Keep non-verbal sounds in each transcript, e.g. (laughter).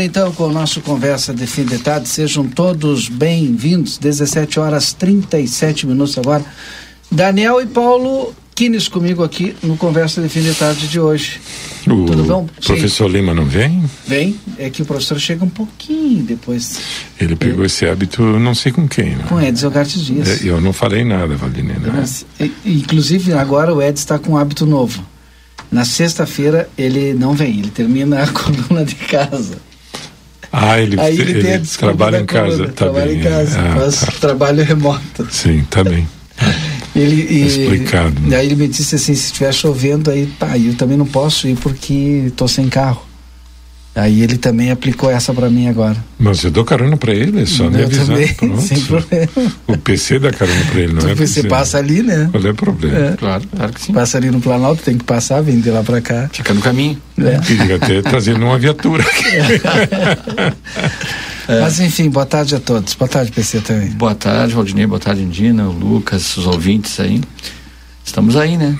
Então com o nosso Conversa de Fim de Tarde. Sejam todos bem-vindos. 17 horas 37 minutos agora. Daniel e Paulo Kines comigo aqui no Conversa de Fim de Tarde de hoje. O Tudo bom? professor Sim. Lima não vem? Vem, é que o professor chega um pouquinho depois. Ele pegou é. esse hábito, não sei com quem. Não. Com Edson Gartes Dias. É, eu não falei nada, Valdinei. Né? Inclusive, agora o Edson está com um hábito novo. Na sexta-feira ele não vem, ele termina a (laughs) coluna de casa. Ah, ele, Aí ele, ele trabalha em casa, coluna, tá trabalha bem. em casa, ah, faz tá. trabalho remoto. Sim, tá bem. (laughs) ele, e, Explicado. Né? Aí ele me disse assim, se estiver chovendo, aí pá, eu também não posso ir porque estou sem carro. Aí ele também aplicou essa para mim agora. Mas eu dou carona para ele, é só eu me avisar. Também, (laughs) sem problema. O PC dá carona para ele, não o é? O PC passa ali, né? Qual é o problema? É. Claro, claro que sim. Passa ali no Planalto, tem que passar, vem de lá para cá. Fica no caminho. É. Podia até trazendo uma viatura. É. (laughs) Mas enfim, boa tarde a todos. Boa tarde, PC também. Boa tarde, Valdinei, boa tarde, Indina, o Lucas, os ouvintes aí. Estamos aí, né?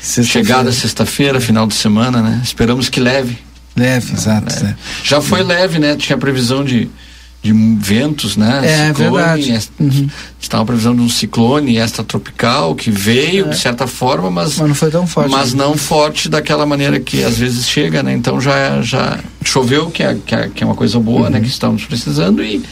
Sexta chegada sexta-feira, final de semana, né? Esperamos que leve. Leve, exato. É. Já foi leve, né? Tinha previsão de, de ventos, né? É, ciclone, verdade. Uhum. Estava previsão de um ciclone extratropical que veio, é. de certa forma, mas... Mas não foi tão forte. Mas né? não forte daquela maneira que às vezes chega, né? Então já, já choveu, que é, que é, que é uma coisa boa, uhum. né? Que estamos precisando e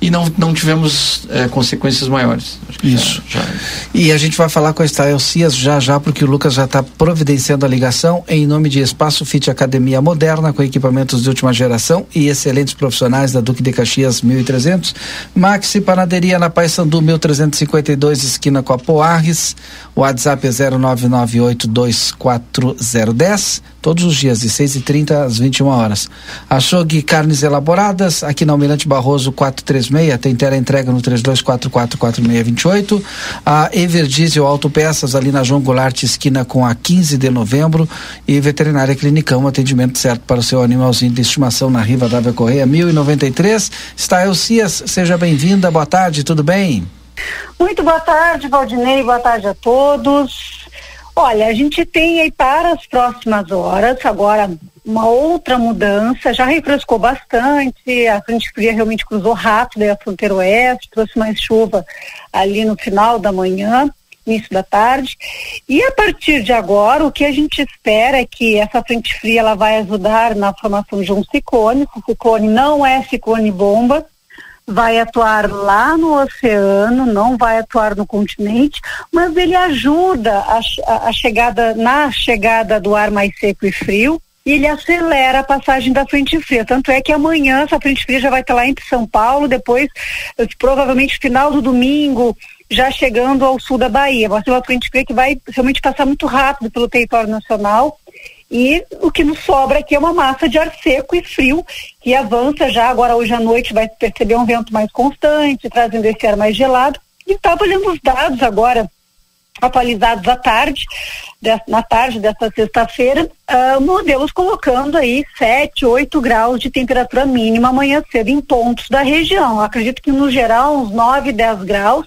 e não, não tivemos é, consequências maiores. Isso. Já, já... E a gente vai falar com a Estael Cias já já, porque o Lucas já está providenciando a ligação em nome de Espaço Fit Academia Moderna, com equipamentos de última geração e excelentes profissionais da Duque de Caxias 1300. Maxi Panaderia na Paysandu 1352, esquina com a Poarres. O WhatsApp é 09982410 todos os dias, de 6h30 às 21 horas. Açougue Carnes Elaboradas, aqui na Almirante Barroso 436, tem tela entrega no 32444628. A Everdiesel Autopeças, ali na João Goulart, esquina com a 15 de novembro. E Veterinária Clinicão, atendimento certo para o seu animalzinho de estimação na Riva Dávia Correia 1093. Está Elcias, seja bem-vinda, boa tarde, tudo bem? Muito boa tarde, Valdinei, boa tarde a todos. Olha, a gente tem aí para as próximas horas agora uma outra mudança, já refrescou bastante, a frente fria realmente cruzou rápido a fronteira oeste, trouxe mais chuva ali no final da manhã, início da tarde. E a partir de agora, o que a gente espera é que essa frente fria ela vai ajudar na formação de um ciclone. O ciclone não é ciclone bomba, vai atuar lá no oceano, não vai atuar no continente, mas ele ajuda a, a, chegada na chegada do ar mais seco e frio e ele acelera a passagem da frente fria. Tanto é que amanhã essa frente fria já vai estar lá entre São Paulo, depois provavelmente final do domingo já chegando ao sul da Bahia. Vai ser uma frente fria que vai realmente passar muito rápido pelo território nacional e o que nos sobra aqui é uma massa de ar seco e frio que avança já agora hoje à noite vai perceber um vento mais constante, trazendo esse ar mais gelado. E estava olhando os dados agora atualizados à tarde, de, na tarde desta sexta-feira, uh, modelos colocando aí 7, 8 graus de temperatura mínima amanhã cedo em pontos da região. acredito que no geral uns 9, 10 graus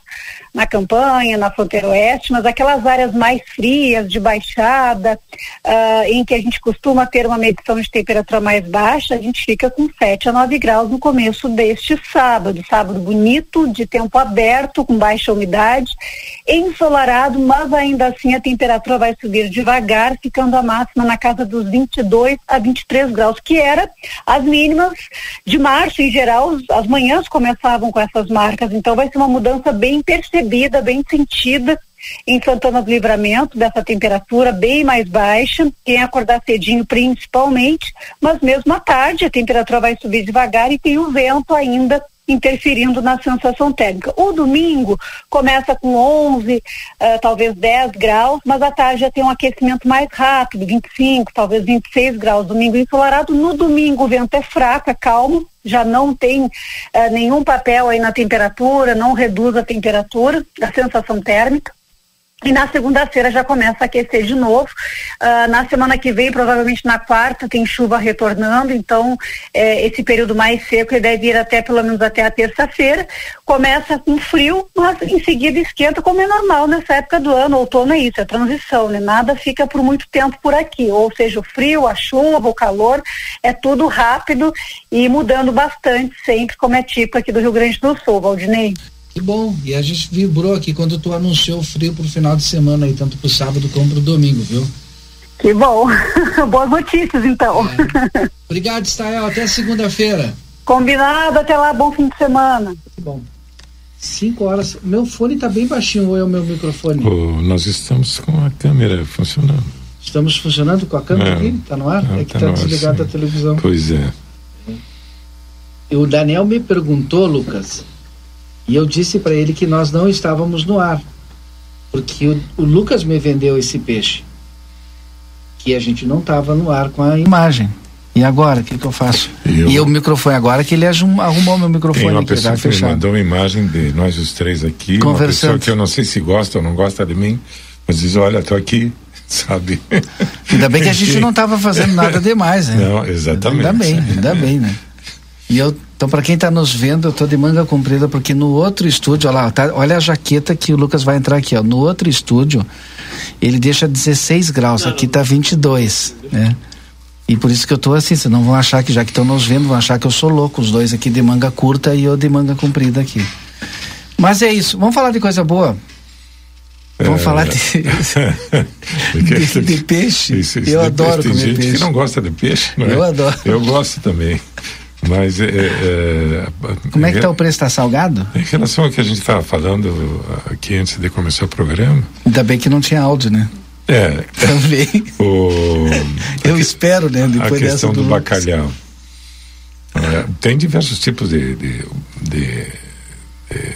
na campanha, na fronteira oeste, mas aquelas áreas mais frias, de baixada, uh, em que a gente costuma ter uma medição de temperatura mais baixa, a gente fica com 7 a 9 graus no começo deste sábado. Sábado bonito, de tempo aberto, com baixa umidade, ensolarado, mas ainda assim a temperatura vai subir devagar, ficando a máxima na casa dos 22 a 23 graus, que era as mínimas de março em geral, as manhãs começavam com essas marcas, então vai ser uma mudança bem percebida, bem sentida em Santana do Livramento, dessa temperatura bem mais baixa, quem acordar cedinho principalmente, mas mesmo à tarde a temperatura vai subir devagar e tem o vento ainda interferindo na sensação térmica. O domingo começa com 11, uh, eh, talvez 10 graus, mas à tarde já tem um aquecimento mais rápido, 25, talvez 26 graus. Domingo ensolarado. No domingo o vento é fraco, é calmo, já não tem uh, nenhum papel aí na temperatura, não reduz a temperatura, a sensação térmica. E na segunda-feira já começa a aquecer de novo. Uh, na semana que vem, provavelmente na quarta, tem chuva retornando, então eh, esse período mais seco deve ir até pelo menos até a terça-feira. Começa com frio, mas em seguida esquenta, como é normal nessa época do ano. Outono é isso, é transição, né? Nada fica por muito tempo por aqui. Ou seja, o frio, a chuva, o calor, é tudo rápido e mudando bastante sempre, como é típico aqui do Rio Grande do Sul, Valdinei. Que bom. E a gente vibrou aqui quando tu anunciou o frio pro final de semana aí, tanto pro sábado como pro domingo, viu? Que bom. (laughs) Boas notícias, então. É. Obrigado, Stael. Até segunda-feira. Combinado. Até lá. Bom fim de semana. Que bom. Cinco horas. Meu fone tá bem baixinho ou é o meu microfone? Oh, nós estamos com a câmera funcionando. Estamos funcionando com a câmera é, aqui? Tá no ar? Não, é que tá, tá desligada a televisão. Pois é. O Daniel me perguntou, Lucas, e eu disse para ele que nós não estávamos no ar, porque o, o Lucas me vendeu esse peixe, que a gente não estava no ar com a imagem. E agora, o que, que, eu faço? Eu... E o microfone agora que ele arrumou meu microfone. Tem uma pessoa que me mandou uma imagem de nós os três aqui, uma pessoa que eu não sei se gosta ou não gosta de mim, mas diz, olha, tô aqui, (laughs) sabe? Ainda bem que a gente (laughs) não estava fazendo nada demais, né? Não, exatamente. Ainda bem, ainda bem, né? E eu então, para quem está nos vendo, eu tô de manga comprida, porque no outro estúdio, olha lá, tá, olha a jaqueta que o Lucas vai entrar aqui, ó. No outro estúdio, ele deixa 16 graus, não, aqui tá 22, né? E por isso que eu tô assim, vocês não vão achar que, já que estão nos vendo, vão achar que eu sou louco, os dois aqui de manga curta e eu de manga comprida aqui. Mas é isso, vamos falar de coisa boa. Vamos é... falar de, (laughs) de, de peixe. Isso, isso eu adoro Tem comer gente peixe. que não gosta de peixe, não Eu é? adoro. Eu gosto também. Mas é, é, Como é que está o preço? Está salgado? Em relação ao que a gente estava falando aqui antes de começar o programa. Ainda bem que não tinha áudio, né? É. (laughs) Também. O, Eu espero, né? Depois a questão do, do bacalhau. É, tem diversos tipos de, de, de, de,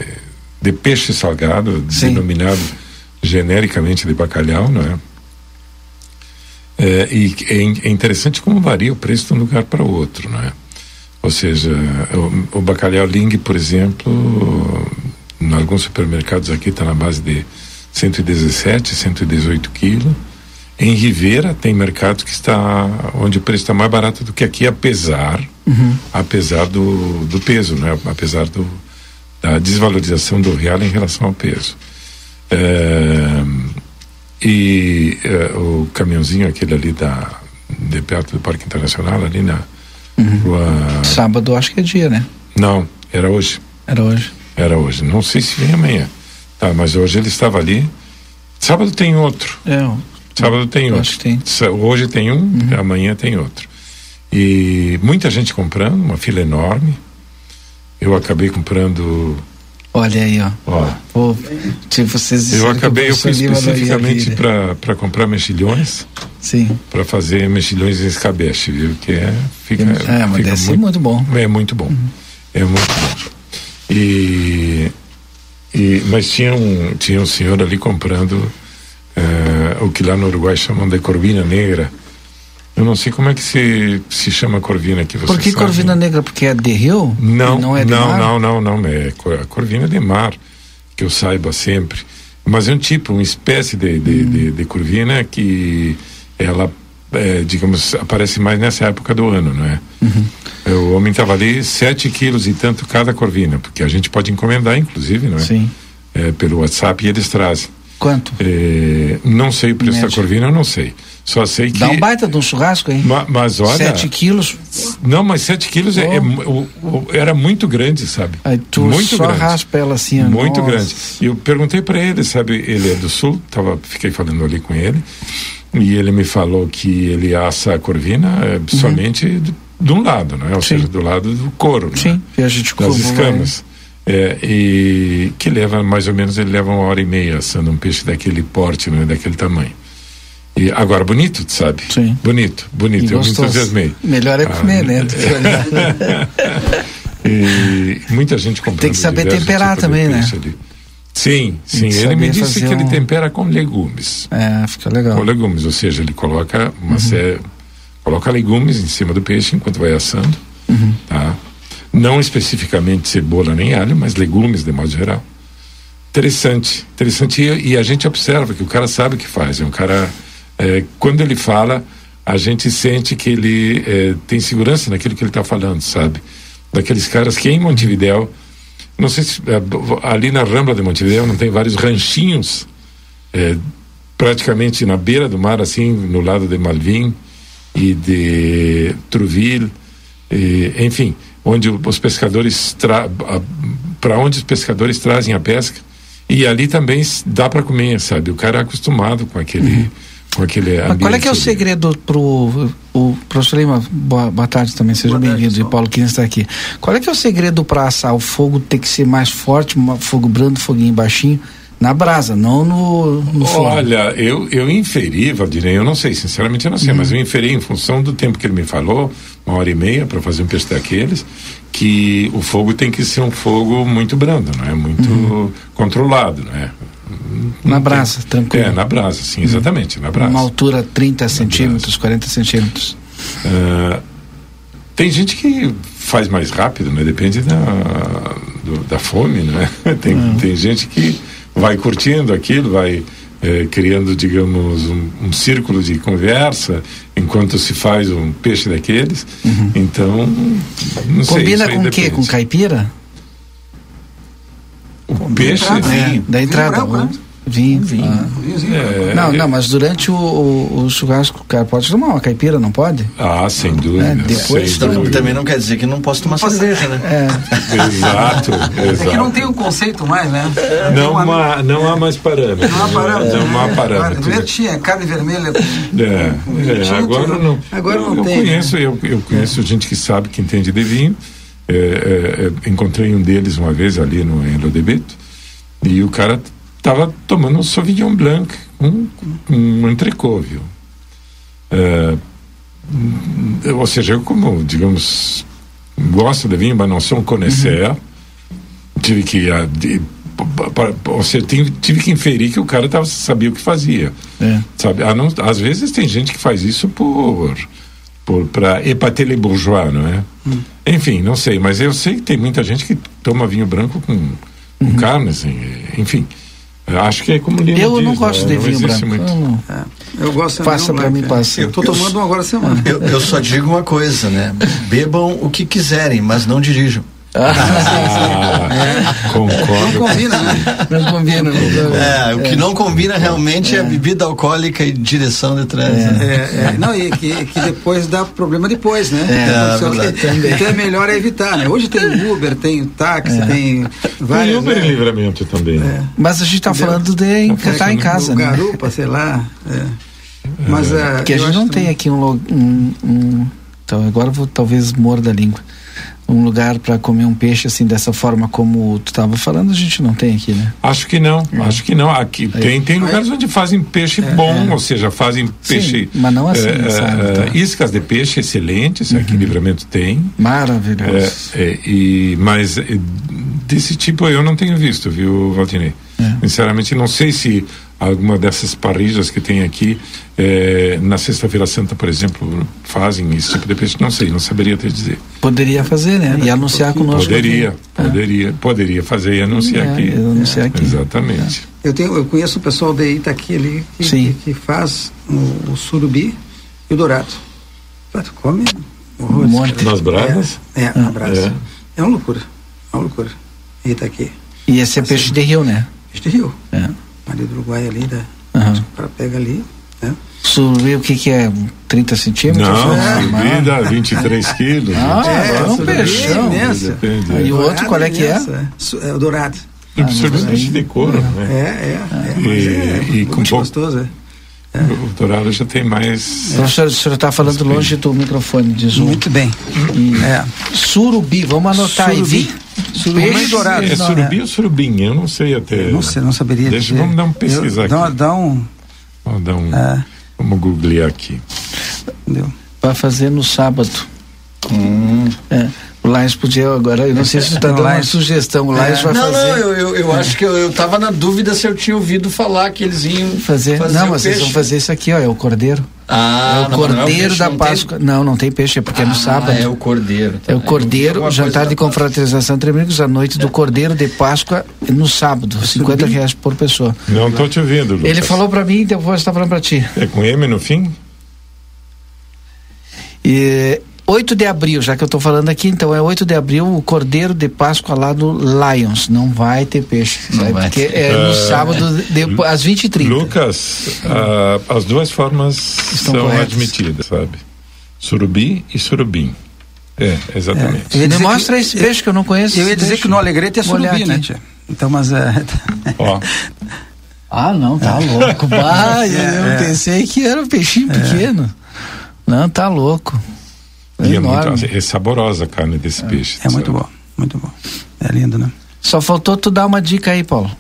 de peixe salgado, Sim. denominado genericamente de bacalhau, não é? É, e é, é interessante como varia o preço de um lugar para o outro, não é? Ou seja, o, o bacalhau Ling, por exemplo, em alguns supermercados aqui está na base de 117, 118 quilos. Em Rivera tem mercado que está onde o preço está mais barato do que aqui, apesar, uhum. apesar do, do peso, né? Apesar do, da desvalorização do real em relação ao peso. É, e é, o caminhãozinho aquele ali da de perto do Parque Internacional ali na Uhum. Sábado acho que é dia, né? Não, era hoje. Era hoje. Era hoje. Não sei se vem amanhã. Tá, mas hoje ele estava ali. Sábado tem outro. É. Sábado tem outro. Acho que tem. Hoje tem um, uhum. amanhã tem outro. E muita gente comprando, uma fila enorme. Eu acabei comprando Olha aí, ó. ó. Pô, tipo, vocês eu acabei, eu fui especificamente para comprar mexilhões. Sim. Para fazer mexilhões em escabeche, viu? Que é. Fica, é, mas fica deve muito, muito bom. É muito bom. Uhum. É muito bom. E, e, mas tinha um, tinha um senhor ali comprando uh, o que lá no Uruguai chamam de corvina negra eu não sei como é que se, se chama corvina aqui. Você Por que sabe? corvina negra? Porque é de rio? Não, não é de não, mar? não, não, não, é a corvina de mar, que eu saiba sempre. Mas é um tipo, uma espécie de, de, hum. de, de corvina que ela é, digamos, aparece mais nessa época do ano, não é? Uhum. O homem estava ali sete quilos e tanto cada corvina, porque a gente pode encomendar, inclusive, não é? Sim. É, pelo WhatsApp e eles trazem. Quanto? É, não sei o preço da corvina, eu não sei. Só sei que. Dá um baita de um churrasco, hein? Ma, mas olha. 7 quilos. Não, mas 7 quilos oh. é, é o, o, era muito grande, sabe? Aí tu muito só grande. raspa ela assim, Muito nossa. grande. E eu perguntei para ele, sabe? Ele é do sul, tava, fiquei falando ali com ele. E ele me falou que ele assa a corvina é, uhum. somente de, de, um lado, né? Ou Sim. seja, do lado do couro. Sim, né? e a gente Das escamas. É, e que leva mais ou menos ele leva uma hora e meia assando um peixe daquele porte, né, daquele tamanho. E agora bonito, sabe? Sim. Bonito, bonito. E eu me gostoso. entusiasmei. Melhor é comer, Ah, né? do que olhar. E muita gente comprando. Tem que saber temperar também, né? ali. Sim, sim. Ele me disse que ele um- tempera com legumes. é, fica legal. Com legumes, ou seja, ele coloca Uhum. uma sé- coloca legumes em cima do peixe enquanto vai assando, Uhum. tá? Não especificamente cebola nem alho, mas legumes de modo geral. Interessante, interessante e, e a gente observa que o cara sabe o que faz. É um cara, é, quando ele fala, a gente sente que ele é, tem segurança naquilo que ele está falando, sabe? Daqueles caras que em Montevidéu, não sei se é, ali na Rambla de Montevidéu não tem vários ranchinhos é, praticamente na beira do mar, assim, no lado de Malvin e de Trouville, e, enfim, onde os pescadores para onde os pescadores trazem a pesca e ali também dá para comer, sabe? O cara é acostumado com aquele com aquele Mas qual é que é o segredo pro o professor Lima? Boa, boa tarde também, seja bem-vindo. E. Paulo Quina está aqui. Qual é que é o segredo para assar? O fogo tem que ser mais forte, um fogo brando, foguinho baixinho, na brasa, não no, no forno. Olha, eu, eu inferi, Valdirei, eu não sei, sinceramente eu não sei, mas eu inferi em função do tempo que ele me falou, uma hora e meia para fazer um peixe daqueles, que o fogo tem que ser um fogo muito brando, não é? Muito controlado, não é? Na brasa, tranquilo. É, na brasa, sim, exatamente, na brasa. Uma altura 30 centímetros, 40 centímetros. Ah, tem gente que faz mais rápido, né? Depende da, do- da fome, né? (laughs) Tem, tem gente que vai curtindo aquilo, vai eh, criando, digamos, um, um círculo de conversa enquanto se faz um peixe daqueles. Então, não sei. Combina isso aí com o quê? Com caipira? O peixe. entrada, É, da entrada. branco, né? né? Vinho. Vinho, ah. É, Não, não, mas durante o, o, o churrasco, o cara pode tomar uma caipira, não pode? Ah, sem dúvida. É, depois sem Também, dúvida. também não quer dizer que não posso tomar cerveja, né? É. Exato, exato. É que não tem um conceito mais, né? Não, uma- há, não há mais parâmetros. Não há parâmetro. Não há né? parâmetros. Primeiro tinha carne vermelha. É, é, agora não. agora não eu tem, Conheço, eu, eu conheço gente que sabe, que entende de vinho. É, é, é, encontrei um deles uma vez ali no em Lodebeto e o cara estava tomando um Sauvignon Blanc, um, um entrecô, viu? É, ou seja, eu como, digamos, gosto de vinho, mas não sou um conhecer, tive que ah, de- ou seja, tive, que inferir que o cara tava, sabia o que fazia. É. Sabe? Ah, não, às vezes tem gente que faz isso por para épater les bourgeois, não é? Enfim, não sei, mas eu sei que tem muita gente que toma vinho branco com, com carne, assim, enfim. Acho que é como Lino Eu diz, não gosto né? de vinho branco. muito. Eu não- É, eu gosto de Passa vinho pra branco, mim, é. passa. Eu tô tomando um agora a semana. (laughs) Eu, eu só digo uma coisa, né? Bebam o que quiserem, mas não dirijam. Ah, Não concordo. combina, né? Não combina. não- É, o que não combina realmente é, a bebida alcoólica e direção de trânsito. É, é, não, e que, que depois dá problema depois, né? É, Então, é então é melhor evitar, né? Hoje tem Uber, tem táxi, tem Tem várias. Uber em né? livramento também. né? Mas a gente tá falando de encantar em casa, né? Garupa, sei lá. é. Mas é, Porque a gente não também- tem aqui um, um, um- então agora eu vou talvez morda a língua. Um lugar para comer um peixe assim dessa forma como tu estava falando, a gente não tem aqui, né? Acho que não, acho que não. Aqui tem, tem lugares onde fazem peixe bom, ou seja, fazem peixe. mas não assim, eh, sabe, eh, tá? iscas de peixe excelentes, aqui em livramento tem. Maravilhoso. É, é, e, mas é, desse tipo eu não tenho visto, viu, Valtinei? É. Sinceramente, não sei se alguma dessas parrilhas que tem aqui, é, na Sexta-feira Santa, por exemplo, fazem esse tipo de peixe. Não sei, não saberia te dizer. Poderia fazer, né? E anunciar conosco. Poderia, aqui. poderia, poderia fazer e anunciar É, aqui. anunciar aqui. Exatamente. Eu, tenho, eu conheço o pessoal de Itaqui ali que, Sim. que, que faz o, o surubi. e o dourado. Ah, tu come Um monte. Nas bragas? É, é, na brasa. É. É. uma loucura. É uma loucura. E tá aqui. E esse é peixe de rio, né? Este rio. É. Ali do Uruguai ali, da, Aham. o cara pega ali, né? Surubim, o que que é? 30 centímetros? Não, É, subida (laughs) 23 quilos. Ah, É, é um surubim peixão. Depende. E o outro, qual é que é? Su- É o dourado. Peixe de couro, É, né? é. é, E- é e com muito pouco- gostoso, é. O dourado já tem mais. Professor, o senhor está falando longe do microfone de zoom. Muito bem. É. Surubi, vamos anotar aí. Surubi. Vi? Surubi Peixe e dourado. É surubi ou surubim? Eu não sei até. Não sei, não saberia Deixa, dizer. vamos dar uma pesquisa Eu- aqui. Dá, dá um. Vamos dar um. É, Vamos googlear aqui. entendeu? Vai fazer no sábado. É. O Lages podia agora, eu não sei se você está (laughs) dando uma sugestão. O É. Lages vai Não, fazer. não, eu, eu, eu acho que eu, eu tava na dúvida se eu tinha ouvido falar que eles iam fazer. fazer não, o mas vocês peixe. vão fazer isso aqui, ó, é o cordeiro. Ah, é o não, não é o cordeiro peixe, da não tem- Páscoa. Não, não tem peixe, é porque é no Ah, sábado. É o cordeiro. tá. É o cordeiro, jantar de Páscoa. confraternização entre amigos, a noite do cordeiro de Páscoa no sábado, 50 reais por pessoa. Não estou te ouvindo, Lucas. Ele falou pra mim, então eu vou estar falando pra ti. É com M no fim? E 8 de abril, já que eu tô falando aqui, então é 8 de abril, o cordeiro de Páscoa lá do Lions. Não vai ter peixe, Não vai Porque ter. é no É. sábado, depois, às 20h30. Lucas, ah, as duas formas Estão são corretas. admitidas, sabe? Surubi e surubim. É, exatamente. Me dizer mostra que- esse peixe que eu não conheço. Eu ia dizer peixe. que no Alegrete é surubi, né, tia? Então, mas é. (laughs) Ó, Ah, não, tá louco. Bah, (laughs) eu É, é. pensei que era um peixinho pequeno. Não, tá louco. É e é, enorme. muito, é saborosa a carne desse peixe. É muito bom, muito bom. É lindo, né? Só faltou tu dar uma dica aí, Paulo.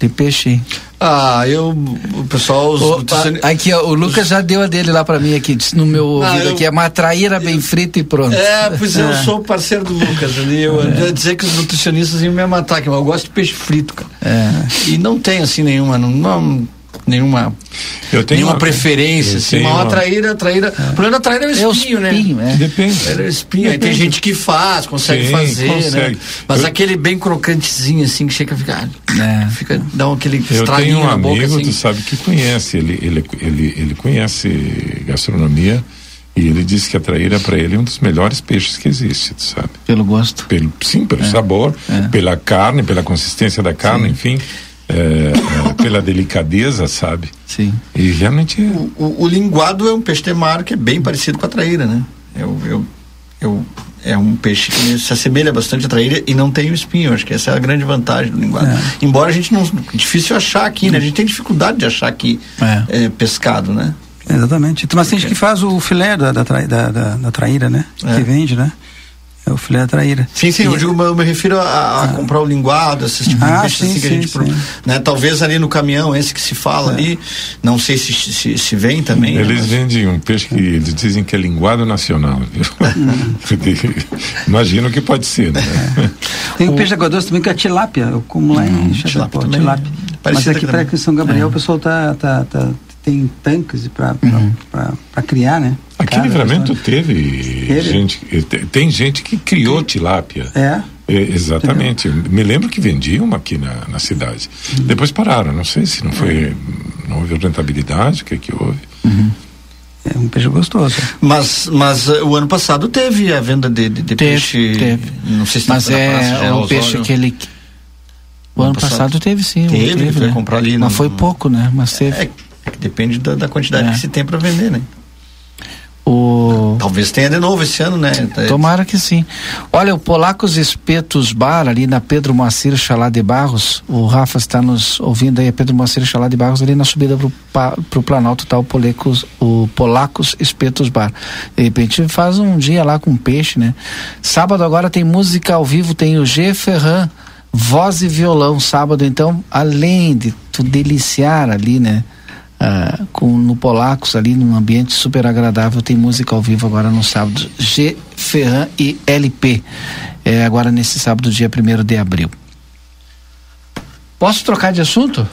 De peixe aí. Ah, eu. O pessoal. Os, nutricioni- a- aqui, ó, o Lucas já deu a dele lá pra mim aqui, disse no meu Ah, ouvido eu- aqui, é uma traíra bem frita e pronto. É, pois eu sou parceiro do Lucas ali. Eu ia dizer que os nutricionistas iam me matar, que eu gosto de peixe frito, cara. É. E não tem assim nenhuma, não, não- nenhuma, Eu tenho nenhuma uma- preferência, assim, uma uma- traíra, traíra. O problema da traíra é o É o espinho, né? espinho, é. Depende. Era o espinho. Aí tem gente que faz, consegue Sim, fazer, né? consegue. Mas Eu- aquele bem crocantezinho, assim, que chega a ficar. É. Fica, dá um, aquele Eu estraguinho tenho um na amigo, boca, assim. tu sabe, que conhece, ele, ele, ele, ele conhece gastronomia e ele disse que a traíra para ele é um dos melhores peixes que existe, tu sabe? Pelo gosto. Pelo, sim, pelo sabor, pela carne, pela consistência da carne, enfim, é, é, pela delicadeza, sabe? Sim. E realmente é- O, o- o linguado é um peixe mar que é bem parecido com a traíra, né? Eu, eu, eu, é um peixe que se assemelha bastante à traíra e não tem o espinho. Acho que essa é a grande vantagem do linguado. Embora a gente não. É difícil achar aqui, né? A gente tem dificuldade de achar aqui É. é, pescado, né? Exatamente. Mas tem gente que faz o filé da, da, da, da- da traíra, né? É. Que vende, né? É o filé da traíra. Sim, sim, E- eu, digo, eu me refiro a, a comprar o linguado, esses tipos Ah, de peixes sim, assim que a gente. pro- sim. Né, talvez ali no caminhão, esse que se fala ali, não sei se, se, se vem também. né, Eles mas- vendem um peixe que eles dizem que é linguado nacional. Viu? (laughs) Imagino que pode ser, né? Tem um peixe de água doce também que é a tilápia. Eu como lá em tilápia Chapecó, também. tilápia. Mas Parecida aqui para São Gabriel o pessoal tá, tá, tá- tem tanques para para criar, né? Aqui em Casa, Livramento teve, Teve? gente, te- tem gente que criou tilápia. É. É, exatamente. Eu Me lembro que vendiam uma aqui na, na cidade. Depois pararam. Não sei se não foi. Não houve rentabilidade, o que que houve. É um peixe gostoso. Mas, mas eh, o ano passado teve a venda de, de, de Teve, peixe. teve. Não sei se Mas na Praça é um peixe que ele. O ano passado, teve sim. Teve, ele foi comprar ali Mas no- foi pouco, né? Mas teve. É, é que depende da, da quantidade É. que se tem para vender, né? O... Talvez tenha de novo esse ano, né? Tomara que sim. Olha, o Polacos Espetos Bar, ali na Pedro Moacir Chalá de Barros, o Rafa está nos ouvindo aí, a Pedro Moacir Chalá de Barros, ali na subida pro, pa, pro Planalto tá o, Polecos, o Polacos Espetos Bar. De repente faz um dia lá com peixe, né? Sábado agora tem música ao vivo, tem o G Ferran, voz e violão. Sábado, então, além de tu deliciar ali, né? Ah, com, no Polacos ali num ambiente super agradável. Tem música ao vivo agora no sábado. G Ferran e LP é, agora nesse sábado dia 1 de abril. Posso trocar de assunto?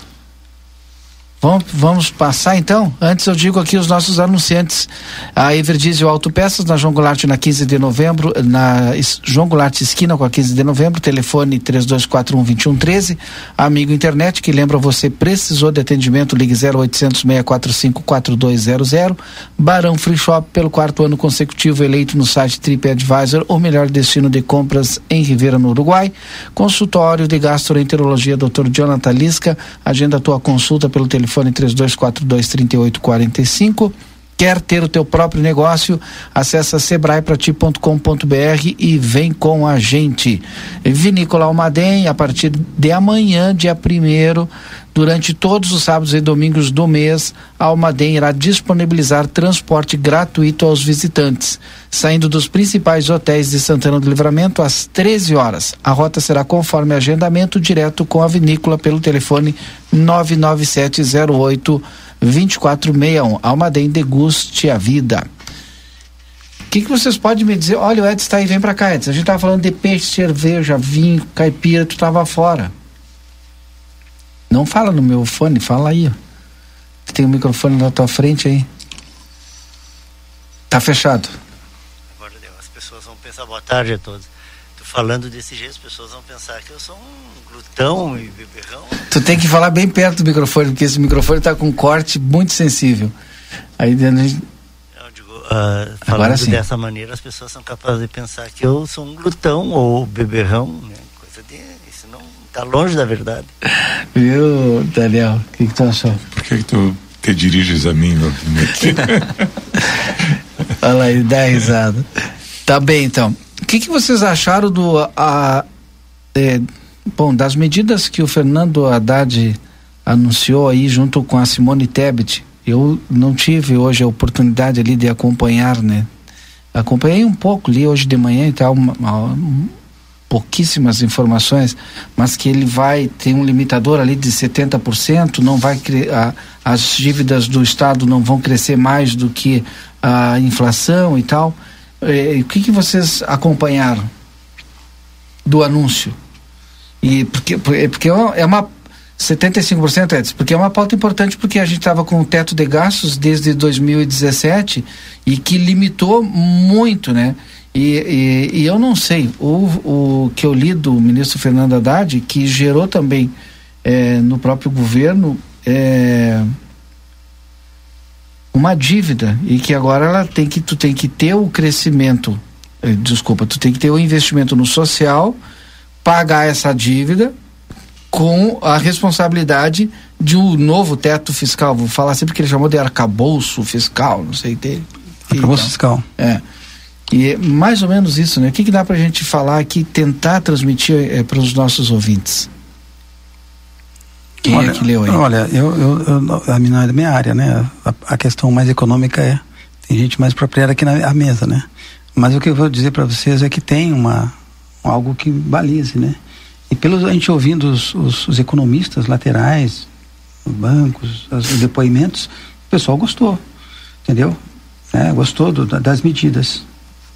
Vamos, vamos passar então? Antes eu digo aqui os nossos anunciantes. A Everdiesel Autopeças na João Goulart na 15 de novembro, na João Goulart esquina com a 15 de novembro, telefone 32412113. Amigo internet que lembra você precisou de atendimento, ligue 0800 645 4200. Barão Free Shop pelo quarto ano consecutivo eleito no site TripAdvisor o melhor destino de compras em Ribeira no Uruguai. Consultório de gastroenterologia Dr. Jonathan Lisca. Agenda tua consulta pelo telefone telefone 3242 3845. Quer ter o teu próprio negócio? Acesse sebraeprati.com.br e vem com a gente. Vinícola Almaden, a partir de amanhã, dia primeiro, durante todos os sábados e domingos do mês, a Almaden irá disponibilizar transporte gratuito aos visitantes, saindo dos principais hotéis de Santana do Livramento às 13 horas. A rota será conforme agendamento direto com a vinícola pelo telefone 99708 2461. Almaden deguste a vida. O que, que vocês podem me dizer? Olha, o Edson está aí, vem para cá, Edson. A gente estava falando de peixe, cerveja, vinho, caipira, tu estava fora. Não fala no meu fone, fala aí. Ó. Tem um microfone na tua frente aí. Tá fechado. Agora as pessoas vão pensar, boa tarde a todos. Tô falando desse jeito, as pessoas vão pensar que eu sou um glutão e beberrão. Tu tem que falar bem perto do microfone, porque esse microfone está com um corte muito sensível. Aí dentro gente... Eu digo, uh, falando dessa maneira, as pessoas são capazes de pensar que eu sou um glutão ou beberrão, né? Coisa de, está longe da verdade. Viu, Daniel? O que, que tu achou? Por que, que tu te diriges a mim, (laughs) Olha aí, dá risada. Tá bem, então. O que, que vocês acharam do a, é, Bom, das medidas que o Fernando Haddad anunciou aí junto com a Simone Tebet, eu não tive hoje a oportunidade ali de acompanhar, né? Acompanhei um pouco, li hoje de manhã e tal, uma, uma, pouquíssimas informações, mas que ele vai ter um limitador ali de 70%, não vai a, as dívidas do Estado não vão crescer mais do que a inflação e tal. E, o que, que vocês acompanharam do anúncio? E porque, porque é uma 75% é porque é uma pauta importante porque a gente estava com o teto de gastos desde 2017 e que limitou muito, né? E, e, e, eu não sei, o, o que eu li do ministro Fernando Haddad, que gerou também é, no próprio governo é, uma dívida e que agora ela tem que, tu tem que ter o crescimento, é, desculpa, tu tem que ter o investimento no social, pagar essa dívida com a responsabilidade de um novo teto fiscal. Vou falar sempre que ele chamou de arcabouço fiscal, não sei dele. Arcabouço então, fiscal. É. E é mais ou menos isso, né? O que, que dá para a gente falar aqui, tentar transmitir é, para os nossos ouvintes? Quem olha, é que leu aí? Olha, eu, eu, eu a minha, minha área, né? A, a, questão mais econômica é. Tem gente mais proprietária aqui na mesa, né? Mas o que eu vou dizer para vocês é que tem uma, algo que balize, né? E pelo a gente ouvindo os, os, os economistas laterais, os bancos, os depoimentos, o pessoal gostou, entendeu? É, gostou do, das medidas.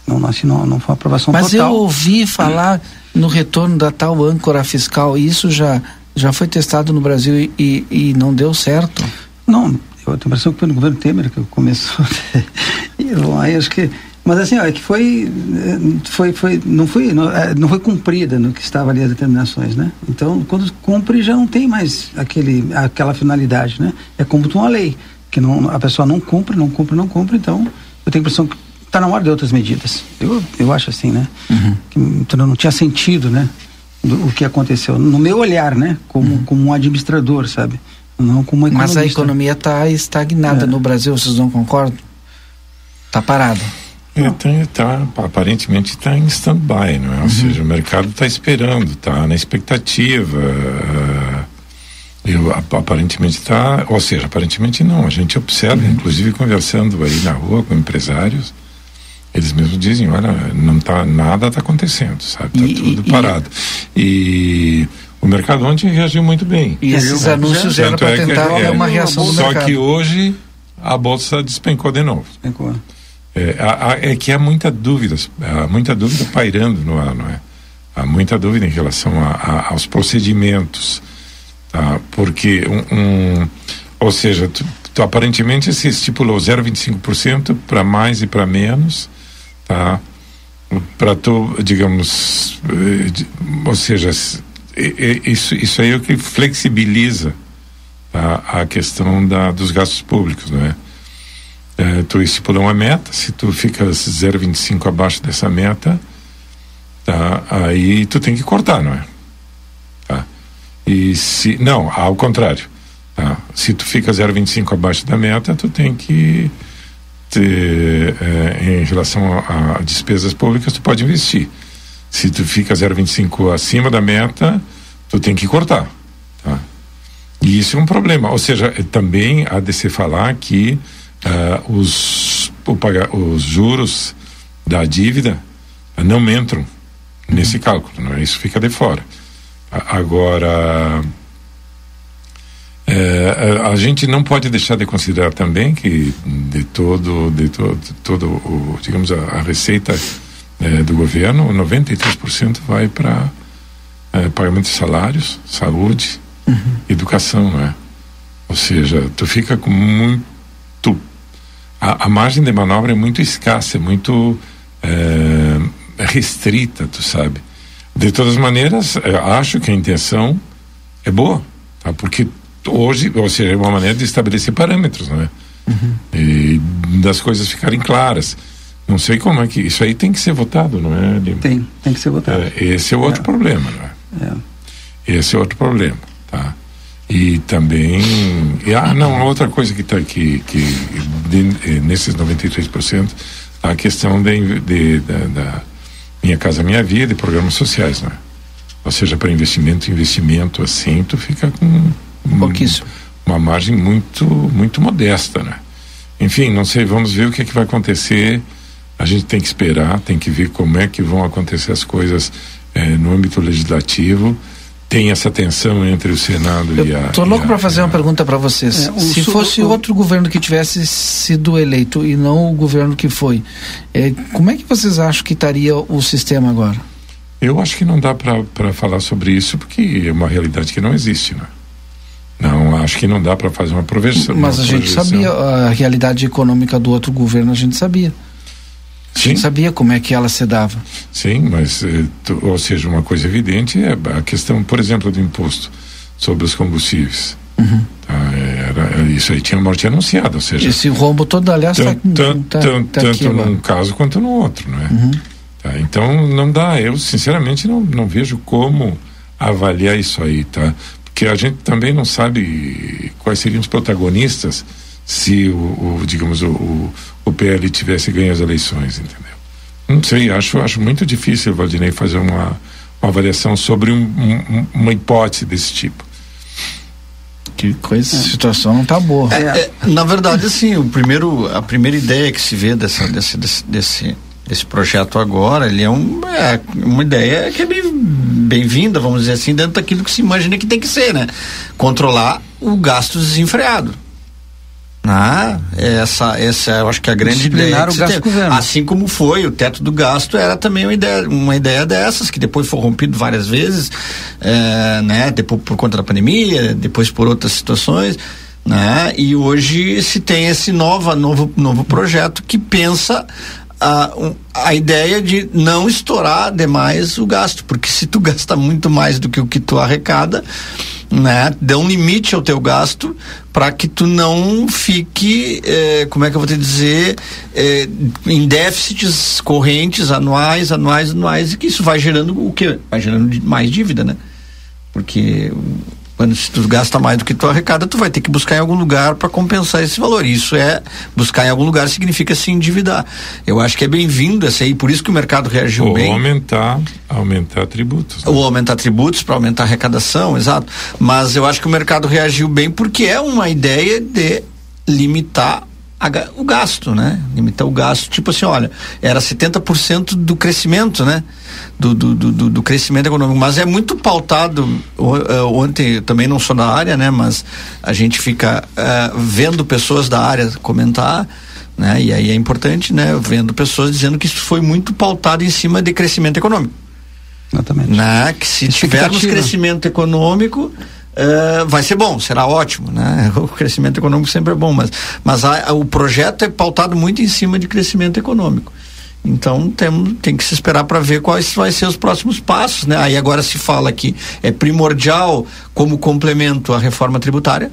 Não, assim, não, não foi uma aprovação Mas total. eu ouvi falar no retorno da tal âncora fiscal, e isso já, já foi testado no Brasil e, e, e não deu certo? Não, eu tenho a impressão que foi no governo Temer que começou. (laughs) e, bom, aí acho que mas assim, ó, é que foi, eh, foi, foi, não foi, não, eh, não foi cumprida no que estava ali as determinações, né? Então, quando cumpre já não tem mais aquele, aquela finalidade, né? É como uma lei, que não, a pessoa não cumpre, não cumpre, não cumpre, então eu tenho a impressão que está na hora de outras medidas. Eu, eu acho assim, né? Uhum. Que, então não tinha sentido, né? Do, o que aconteceu. No meu olhar, né? Como, uhum. como um administrador, sabe? Não como Mas a economia está estagnada é. no Brasil, vocês não concordam? Está parada. É, tá, aparentemente está em stand-by, não é? Ou uhum. seja, o mercado está esperando, está na expectativa. Uh, eu, aparentemente está, ou seja, aparentemente não. A gente observa, uhum. inclusive conversando aí na rua com empresários, eles mesmos dizem, olha, não tá nada está acontecendo, sabe? Está tudo parado. E, e o mercado ontem reagiu muito bem. E esses anúncios eram para é tentar é, uma reação do Só mercado. que hoje a bolsa despencou de novo. Despencou. É, há, é que há muita dúvida, há muita dúvida pairando no ar, não é? Há muita dúvida em relação a, a, aos procedimentos, tá? porque um, um, Ou seja, tu, tu aparentemente se estipulou 0,25% para mais e para menos, tá? Para tu, digamos, eh, ou seja, isso, isso aí é o que flexibiliza tá? a questão da, dos gastos públicos, não é? é tu estipulou uma meta, se tu fica 0,25 abaixo dessa meta, tá? aí tu tem que cortar, não é? Tá? E se, não, ao contrário, tá? se tu fica 0,25 abaixo da meta, tu tem que ter, é, em relação a, a, despesas públicas, tu pode investir. Se tu fica 0,25 acima da meta, tu tem que cortar, tá? E isso é um problema. Ou seja, é, também há de se falar que uh, os, os juros da dívida não entram nesse cálculo, não é? Isso fica de fora. Agora, é, a gente não pode deixar de considerar também que de todo, de todo, todo o, digamos, a, a receita é, do governo, 93% vai para é, pagamento de salários, saúde, uhum. educação, não é? Ou seja, tu fica com muito a, a margem de manobra é muito escassa, é muito é, restrita, tu sabe. De todas maneiras, acho que a intenção é boa, tá? Porque hoje, ou seja, é uma maneira de estabelecer parâmetros, não é? Uhum. E das coisas ficarem claras. Não sei como é que isso aí tem que ser votado, não é? Tem, tem que ser votado. É, esse é outro é. problema, não é? é? Esse é outro problema, tá? E também, e, ah, não, outra coisa que está aqui, que de, eh, nesses 93%, a questão de, de, da, da Minha Casa Minha Vida e programas sociais, não é? Ou seja, para investimento, investimento assim, tu fica com Pouquíssimo. Uma margem muito, muito modesta, né? Enfim, não sei, vamos ver o que, é que vai acontecer. A gente tem que esperar, tem que ver como é que vão acontecer as coisas eh, no âmbito legislativo. Tem essa tensão entre o Senado Eu e a. Estou louco para fazer uma pergunta para vocês. É, Se fosse outro governo que tivesse sido eleito e não o governo que foi, eh, como é que vocês acham que estaria o sistema agora? Eu acho que não dá para falar sobre isso porque é uma realidade que não existe, né? Não, acho que não dá para fazer uma projeção. Mas a gente projeção. sabia a realidade econômica do outro governo, a gente sabia. A Sim. gente sabia como é que ela se dava. Sim, mas, eh, ou seja, uma coisa evidente é a questão, por exemplo, do imposto sobre os combustíveis. Uhum. Tá, era, isso aí tinha morte anunciada, ou seja... Esse rombo todo, aliás, tá, tanto, tá, tá, tá tanto num caso quanto no outro, não é? Uhum. Tá, então, não dá, eu sinceramente não, não vejo como avaliar isso aí, tá? Que a gente também não sabe quais seriam os protagonistas se o, o digamos o, o, PL tivesse ganho as eleições, entendeu? Não sei, acho acho muito difícil, Valdinei, fazer uma, uma avaliação sobre um, um, uma hipótese desse tipo. Que coisa, a situação não está boa. É, é, na verdade, assim, o primeiro, a primeira ideia que se vê dessa, desse, desse, desse esse projeto agora, ele é, um, é uma ideia que é bem, bem-vinda, vamos dizer assim, dentro daquilo que se imagina que tem que ser, né? Controlar o gasto desenfreado. Ah, essa, essa eu acho que é a grande ideia. o gasto governo. Assim como foi, o teto do gasto era também uma ideia, uma ideia dessas, que depois foi rompido várias vezes, é, né? Depois por conta da pandemia, depois por outras situações. Né? E hoje se tem esse nova, novo, novo projeto que pensa a, a ideia de não estourar demais o gasto, porque se tu (laughs) gasta muito mais do que o que tu arrecada, né, dê um limite ao teu gasto para que tu não fique, eh, como é que eu vou te dizer, eh, em déficits correntes anuais, anuais, anuais, e que isso vai gerando o que? Vai gerando mais dívida, né? Porque quando se tu gasta mais do que tu arrecada, tu vai ter que buscar em algum lugar para compensar esse valor. Isso é buscar em algum lugar significa se endividar. Eu acho que é bem-vindo essa aí, por isso que o mercado reagiu Ou bem. aumentar, aumentar tributos. Né? Ou aumentar tributos para aumentar a arrecadação, exato. Mas eu acho que o mercado reagiu bem porque é uma ideia de limitar a, o gasto, né? Limitar o gasto. Tipo assim, olha, era 70% do crescimento, né? Do, do, do, do, crescimento econômico. Mas é muito pautado. Uh, ontem, também não sou da área, né? Mas a gente fica uh, vendo pessoas da área comentar. Né? E aí é importante, né? Vendo pessoas dizendo que isso foi muito pautado em cima de crescimento econômico. Exatamente. Né? Que se tivermos crescimento econômico, Uh, vai ser bom, será ótimo, né? (laughs) O crescimento econômico sempre é bom, mas, mas o projeto é pautado muito em cima de crescimento econômico. Então tem, tem que se esperar para ver quais vai ser os próximos passos, né? Aí agora se fala que é primordial como complemento à reforma tributária.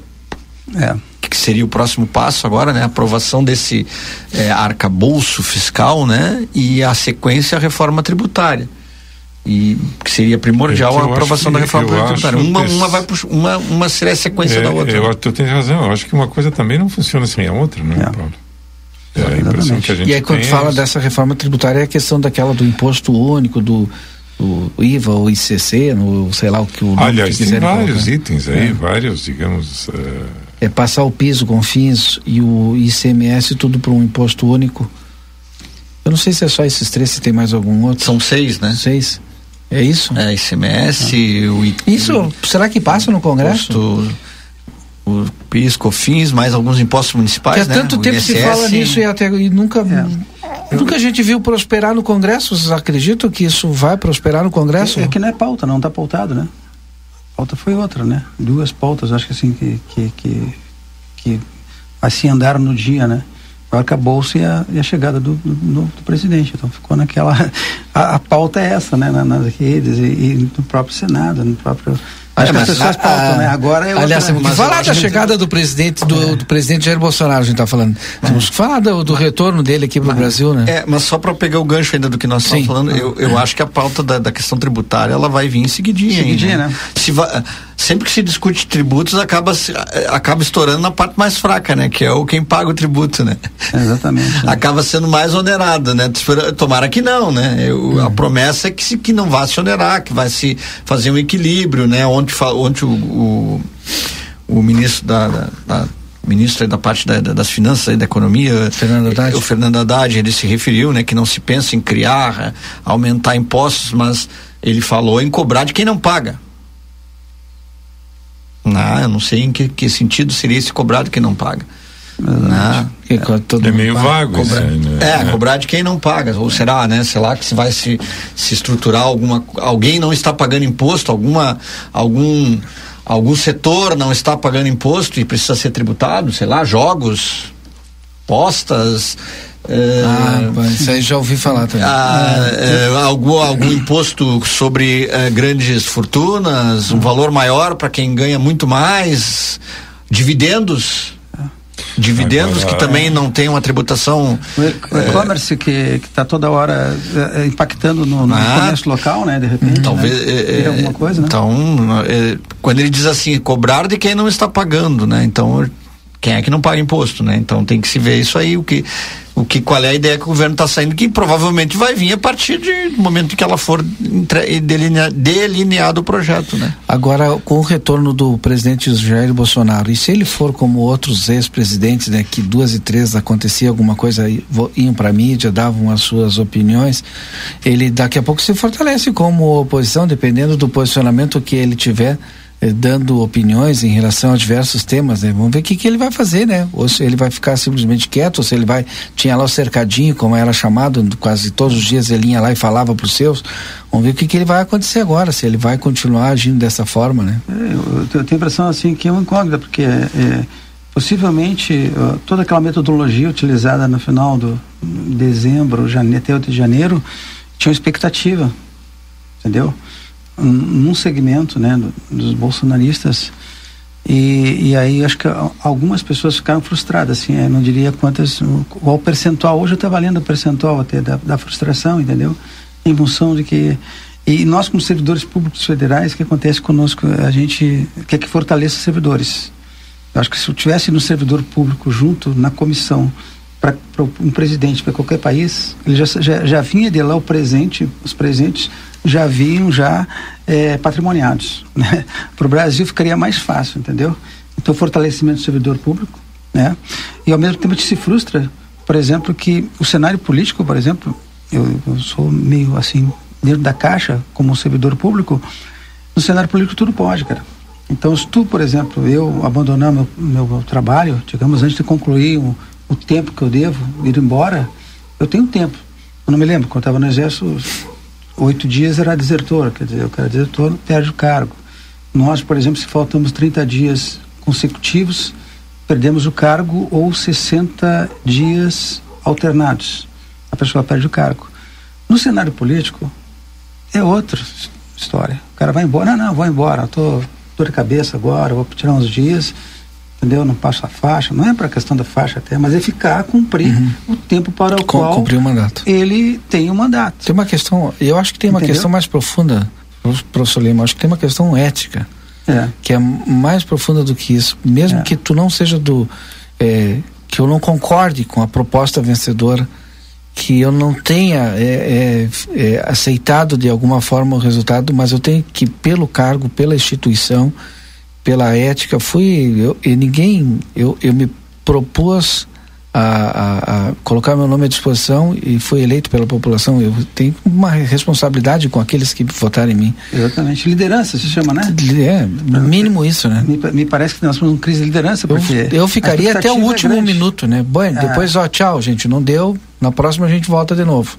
É. Que seria o próximo passo agora, né? A aprovação desse é, arcabouço fiscal, né? E a sequência a reforma tributária e que seria primordial é a aprovação da reforma tributária. Uma, uma vai puxar, uma, uma seria a sequência é, da outra. Eu, tu tem razão, eu acho que uma coisa também não funciona sem a outra, né, é. Paulo? É a impressão que a gente E aí quando fala é dessa reforma tributária é a questão daquela do imposto único, do, do IVA ou ICC, no, sei lá o que o Aliás, que tem vários colocar. itens aí, é. vários, digamos... Uh... É passar o piso, confins e o ICMS tudo para um imposto único. Eu não sei se é só esses três, se tem mais algum outro. São seis, né? Seis. É isso? É, ICMS, ah. o Isso, será que passa no Congresso? Imposto, o PIS, COFINS, mais alguns impostos municipais, que há né? tanto tempo se fala nisso e até e nunca é. nunca a gente viu prosperar no Congresso. Vocês acreditam que isso vai prosperar no Congresso? É, é que não é pauta, não está pautado, né? A pauta foi outra, né? Duas pautas, acho que assim que que, que, que assim andaram no dia, né? O arcabouço e a, a chegada do, do, do, presidente. Então ficou naquela. (laughs) A, a pauta é essa, né? nas redes e, e, no próprio Senado, no próprio. Acho é, que as pessoas pautam, né? Agora é Aliás, temos que falar da chegada do presidente do, é. do, presidente Jair Bolsonaro, a gente está falando. É. Temos que falar do, do retorno dele aqui para o Brasil, né? É, mas só para pegar o gancho ainda do que nós estamos falando, eu, eu acho que a pauta da, da questão tributária ela vai vir em seguidinha. Seguidinha, né? né? Se vai, sempre que se discute tributos, acaba, acaba estourando na parte mais fraca, né? Que é o quem paga o tributo, né? Exatamente. Né? acaba sendo mais onerado, né? Tomara que não, né? Eu, hum. A promessa é que, se, que não vá se onerar, que vai se fazer um equilíbrio, né? Ontem, ontem o, o, o ministro da, da, da ministro da parte da, das finanças e da economia, Fernando Haddad. o Fernando Haddad, ele se referiu, né, que não se pensa em criar, aumentar impostos, mas ele falou em cobrar de quem não paga. Não, eu não sei em que, que sentido seria esse cobrar de quem não paga. Não, é, é meio paga, vago cobrar, aí, né? É, é, cobrar de quem não paga. Ou será, né? Sei lá que se vai se, se estruturar alguma. Alguém não está pagando imposto, alguma. algum algum setor não está pagando imposto e precisa ser tributado, sei lá, jogos, postas, é, ah, isso aí já ouvi falar também. Ah, é, algum, algum imposto sobre é, grandes fortunas, um valor maior para quem ganha muito mais, dividendos. Dividendos Agora, que também não tem uma tributação. O e-commerce que está toda hora impactando no, no ah, comércio local, né? De repente. Talvez. Né? É, alguma coisa, né? Então, quando ele diz assim, cobrar de quem não está pagando, né? Então, quem é que não paga imposto, né? Então tem que se ver isso aí, o que o que qual é a ideia que o governo está saindo, que provavelmente vai vir a partir de, do momento que ela for entre, delinea, delineado o projeto, né? Agora, com o retorno do presidente Jair Bolsonaro, e se ele for como outros ex-presidentes, né, que duas e três acontecia alguma coisa, iam para mídia, davam as suas opiniões, ele daqui a pouco se fortalece como oposição, dependendo do posicionamento que ele tiver dando opiniões em relação a diversos temas, né? Vamos ver o que, que ele vai fazer, né? Ou se ele vai ficar simplesmente quieto, ou se ele vai. Tinha lá o cercadinho, como era chamado, quase todos os dias ele ia lá e falava para os seus. Vamos ver o que, que ele vai acontecer agora, se ele vai continuar agindo dessa forma, né? É, eu, eu, tenho a impressão assim que é uma incógnita, porque é, é, possivelmente toda aquela metodologia utilizada no final do dezembro, janeiro, até 8 de janeiro, tinha uma expectativa, entendeu? Num segmento né, dos bolsonaristas e, e aí acho que algumas pessoas ficaram frustradas, assim, eu não diria quantas, qual percentual, hoje está valendo o percentual até da, da frustração, entendeu? Em função de que e nós, como servidores públicos federais, o que acontece conosco? A gente quer que fortaleça os servidores. Eu acho que se eu tivesse no servidor público junto na comissão para um presidente para qualquer país, ele já, já, já vinha de lá o presente, os presentes já vinham já é, patrimoniados. (laughs) Né? Para o Brasil ficaria mais fácil, entendeu? Então, fortalecimento do servidor público, né? E ao mesmo tempo a gente se frustra, por exemplo, que o cenário político, por exemplo, eu, eu sou meio assim, dentro da caixa, como servidor público, no cenário político tudo pode, cara. Então, se tu, por exemplo, eu abandonar meu, meu, trabalho, digamos, antes de concluir o, o tempo que eu devo ir embora, eu tenho tempo. Eu não me lembro, quando estava no exército, oito dias era desertor, quer dizer, o cara desertor perde o cargo. Nós, por exemplo, se faltamos 30 dias consecutivos, perdemos o cargo ou 60 dias alternados. A pessoa perde o cargo. No cenário político, é outra história. O cara vai embora, não, não, vou embora, estou dor de cabeça agora, vou tirar uns dias, entendeu? Não passo a faixa, não é para a questão da faixa até, mas é ficar, cumprir uhum. o tempo para o Com, qual cumprir o mandato. ele tem o mandato. Tem uma questão, eu acho que tem uma entendeu? questão mais profunda, professor Lima, acho que tem uma questão ética, é. que é mais profunda do que isso, mesmo é. que tu não seja do, é, que eu não concorde com a proposta vencedora, que eu não tenha é, é, é, aceitado de alguma forma o resultado, mas eu tenho que, pelo cargo, pela instituição, pela ética, fui. Eu, e ninguém. Eu, eu me propus a, a, a, colocar meu nome à disposição e fui eleito pela população. Eu tenho uma responsabilidade com aqueles que votaram em mim. Exatamente. Liderança se chama, né? É, mínimo isso, né? Me, me parece que nós temos uma crise de liderança, porque. Eu, eu ficaria até o é último é minuto, né? Bom, ah. depois, ó, tchau, gente, não deu. Na próxima a gente volta de novo.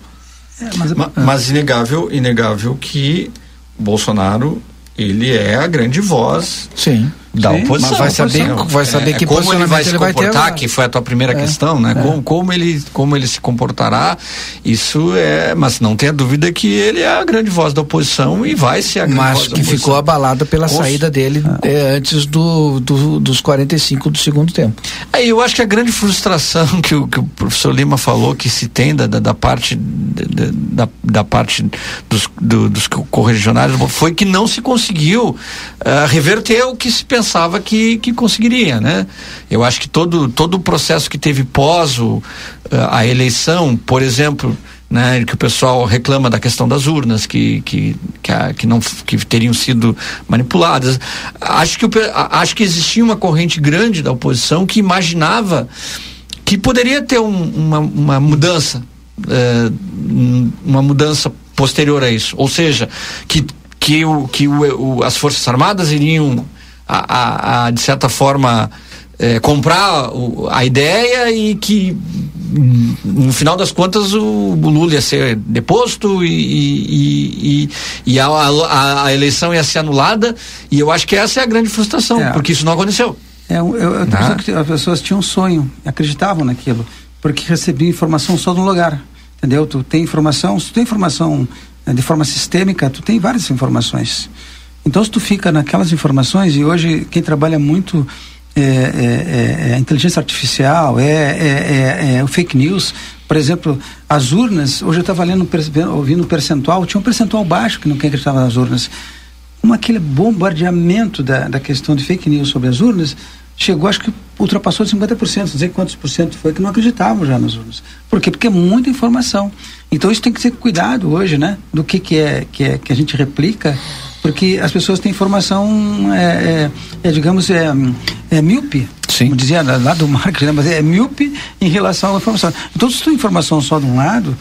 É, mas, mas, mas inegável, inegável que Bolsonaro ele é a grande voz Sim. Da Sim, oposição. Mas vai saber, vai saber é, que como ele vai se ele comportar, vai ter... que foi a tua primeira é, questão, né? É. Como, como, ele, como ele se comportará, isso é, mas não tenha dúvida que ele é a grande voz da oposição e vai ser a grande mas voz da oposição. Mas que ficou abalada pela saída dele é, antes do, do, dos 45 do segundo tempo. Aí eu acho que a grande frustração (laughs) que o, que o professor Lima falou que se tem da, da, da parte da, da parte dos, do, dos correligionários foi que não se conseguiu uh, reverter o que se pensava que, que conseguiria, né? Eu acho que todo, todo o processo que teve pós o, uh, a eleição, por exemplo, né, que o pessoal reclama da questão das urnas que que que, a, que não que teriam sido manipuladas acho que o, acho que existia uma corrente grande da oposição que imaginava que poderia ter um, uma, uma mudança uh, uma mudança posterior a isso ou seja que que, o, que o, o as Forças Armadas iriam, a, a, a de certa forma, é, comprar a ideia e que no final das contas o, Lula ia ser deposto e, e, e, e a, a, a, eleição ia ser anulada e eu acho que essa é a grande frustração é. porque isso não aconteceu é, eu, eu, ah. que as pessoas tinham um sonho acreditavam naquilo porque recebiam informação só de um lugar entendeu tu tem informação se tu tem informação né, de forma sistêmica, tu tem várias informações. Então, se tu fica naquelas informações, e hoje quem trabalha muito é, é, é, é inteligência artificial, é, é, é, o fake news, por exemplo, as urnas, hoje eu estava ouvindo o percentual, tinha um percentual baixo que não quem acreditava nas urnas. Como aquele bombardeamento da, da questão de fake news sobre as urnas, chegou, acho que ultrapassou de 50%, não sei quantos por cento foi, que não acreditavam já nas urnas. Por quê? Porque é muita informação. Então isso tem que ser cuidado hoje, né? Do que, que, é, que é que a gente replica, porque as pessoas têm informação, é, é, é digamos, é, é míope. Sim. Como dizia lá do (laughs) marketing, né? mas é míope em relação à informação. Então se tu tem informação só de um lado,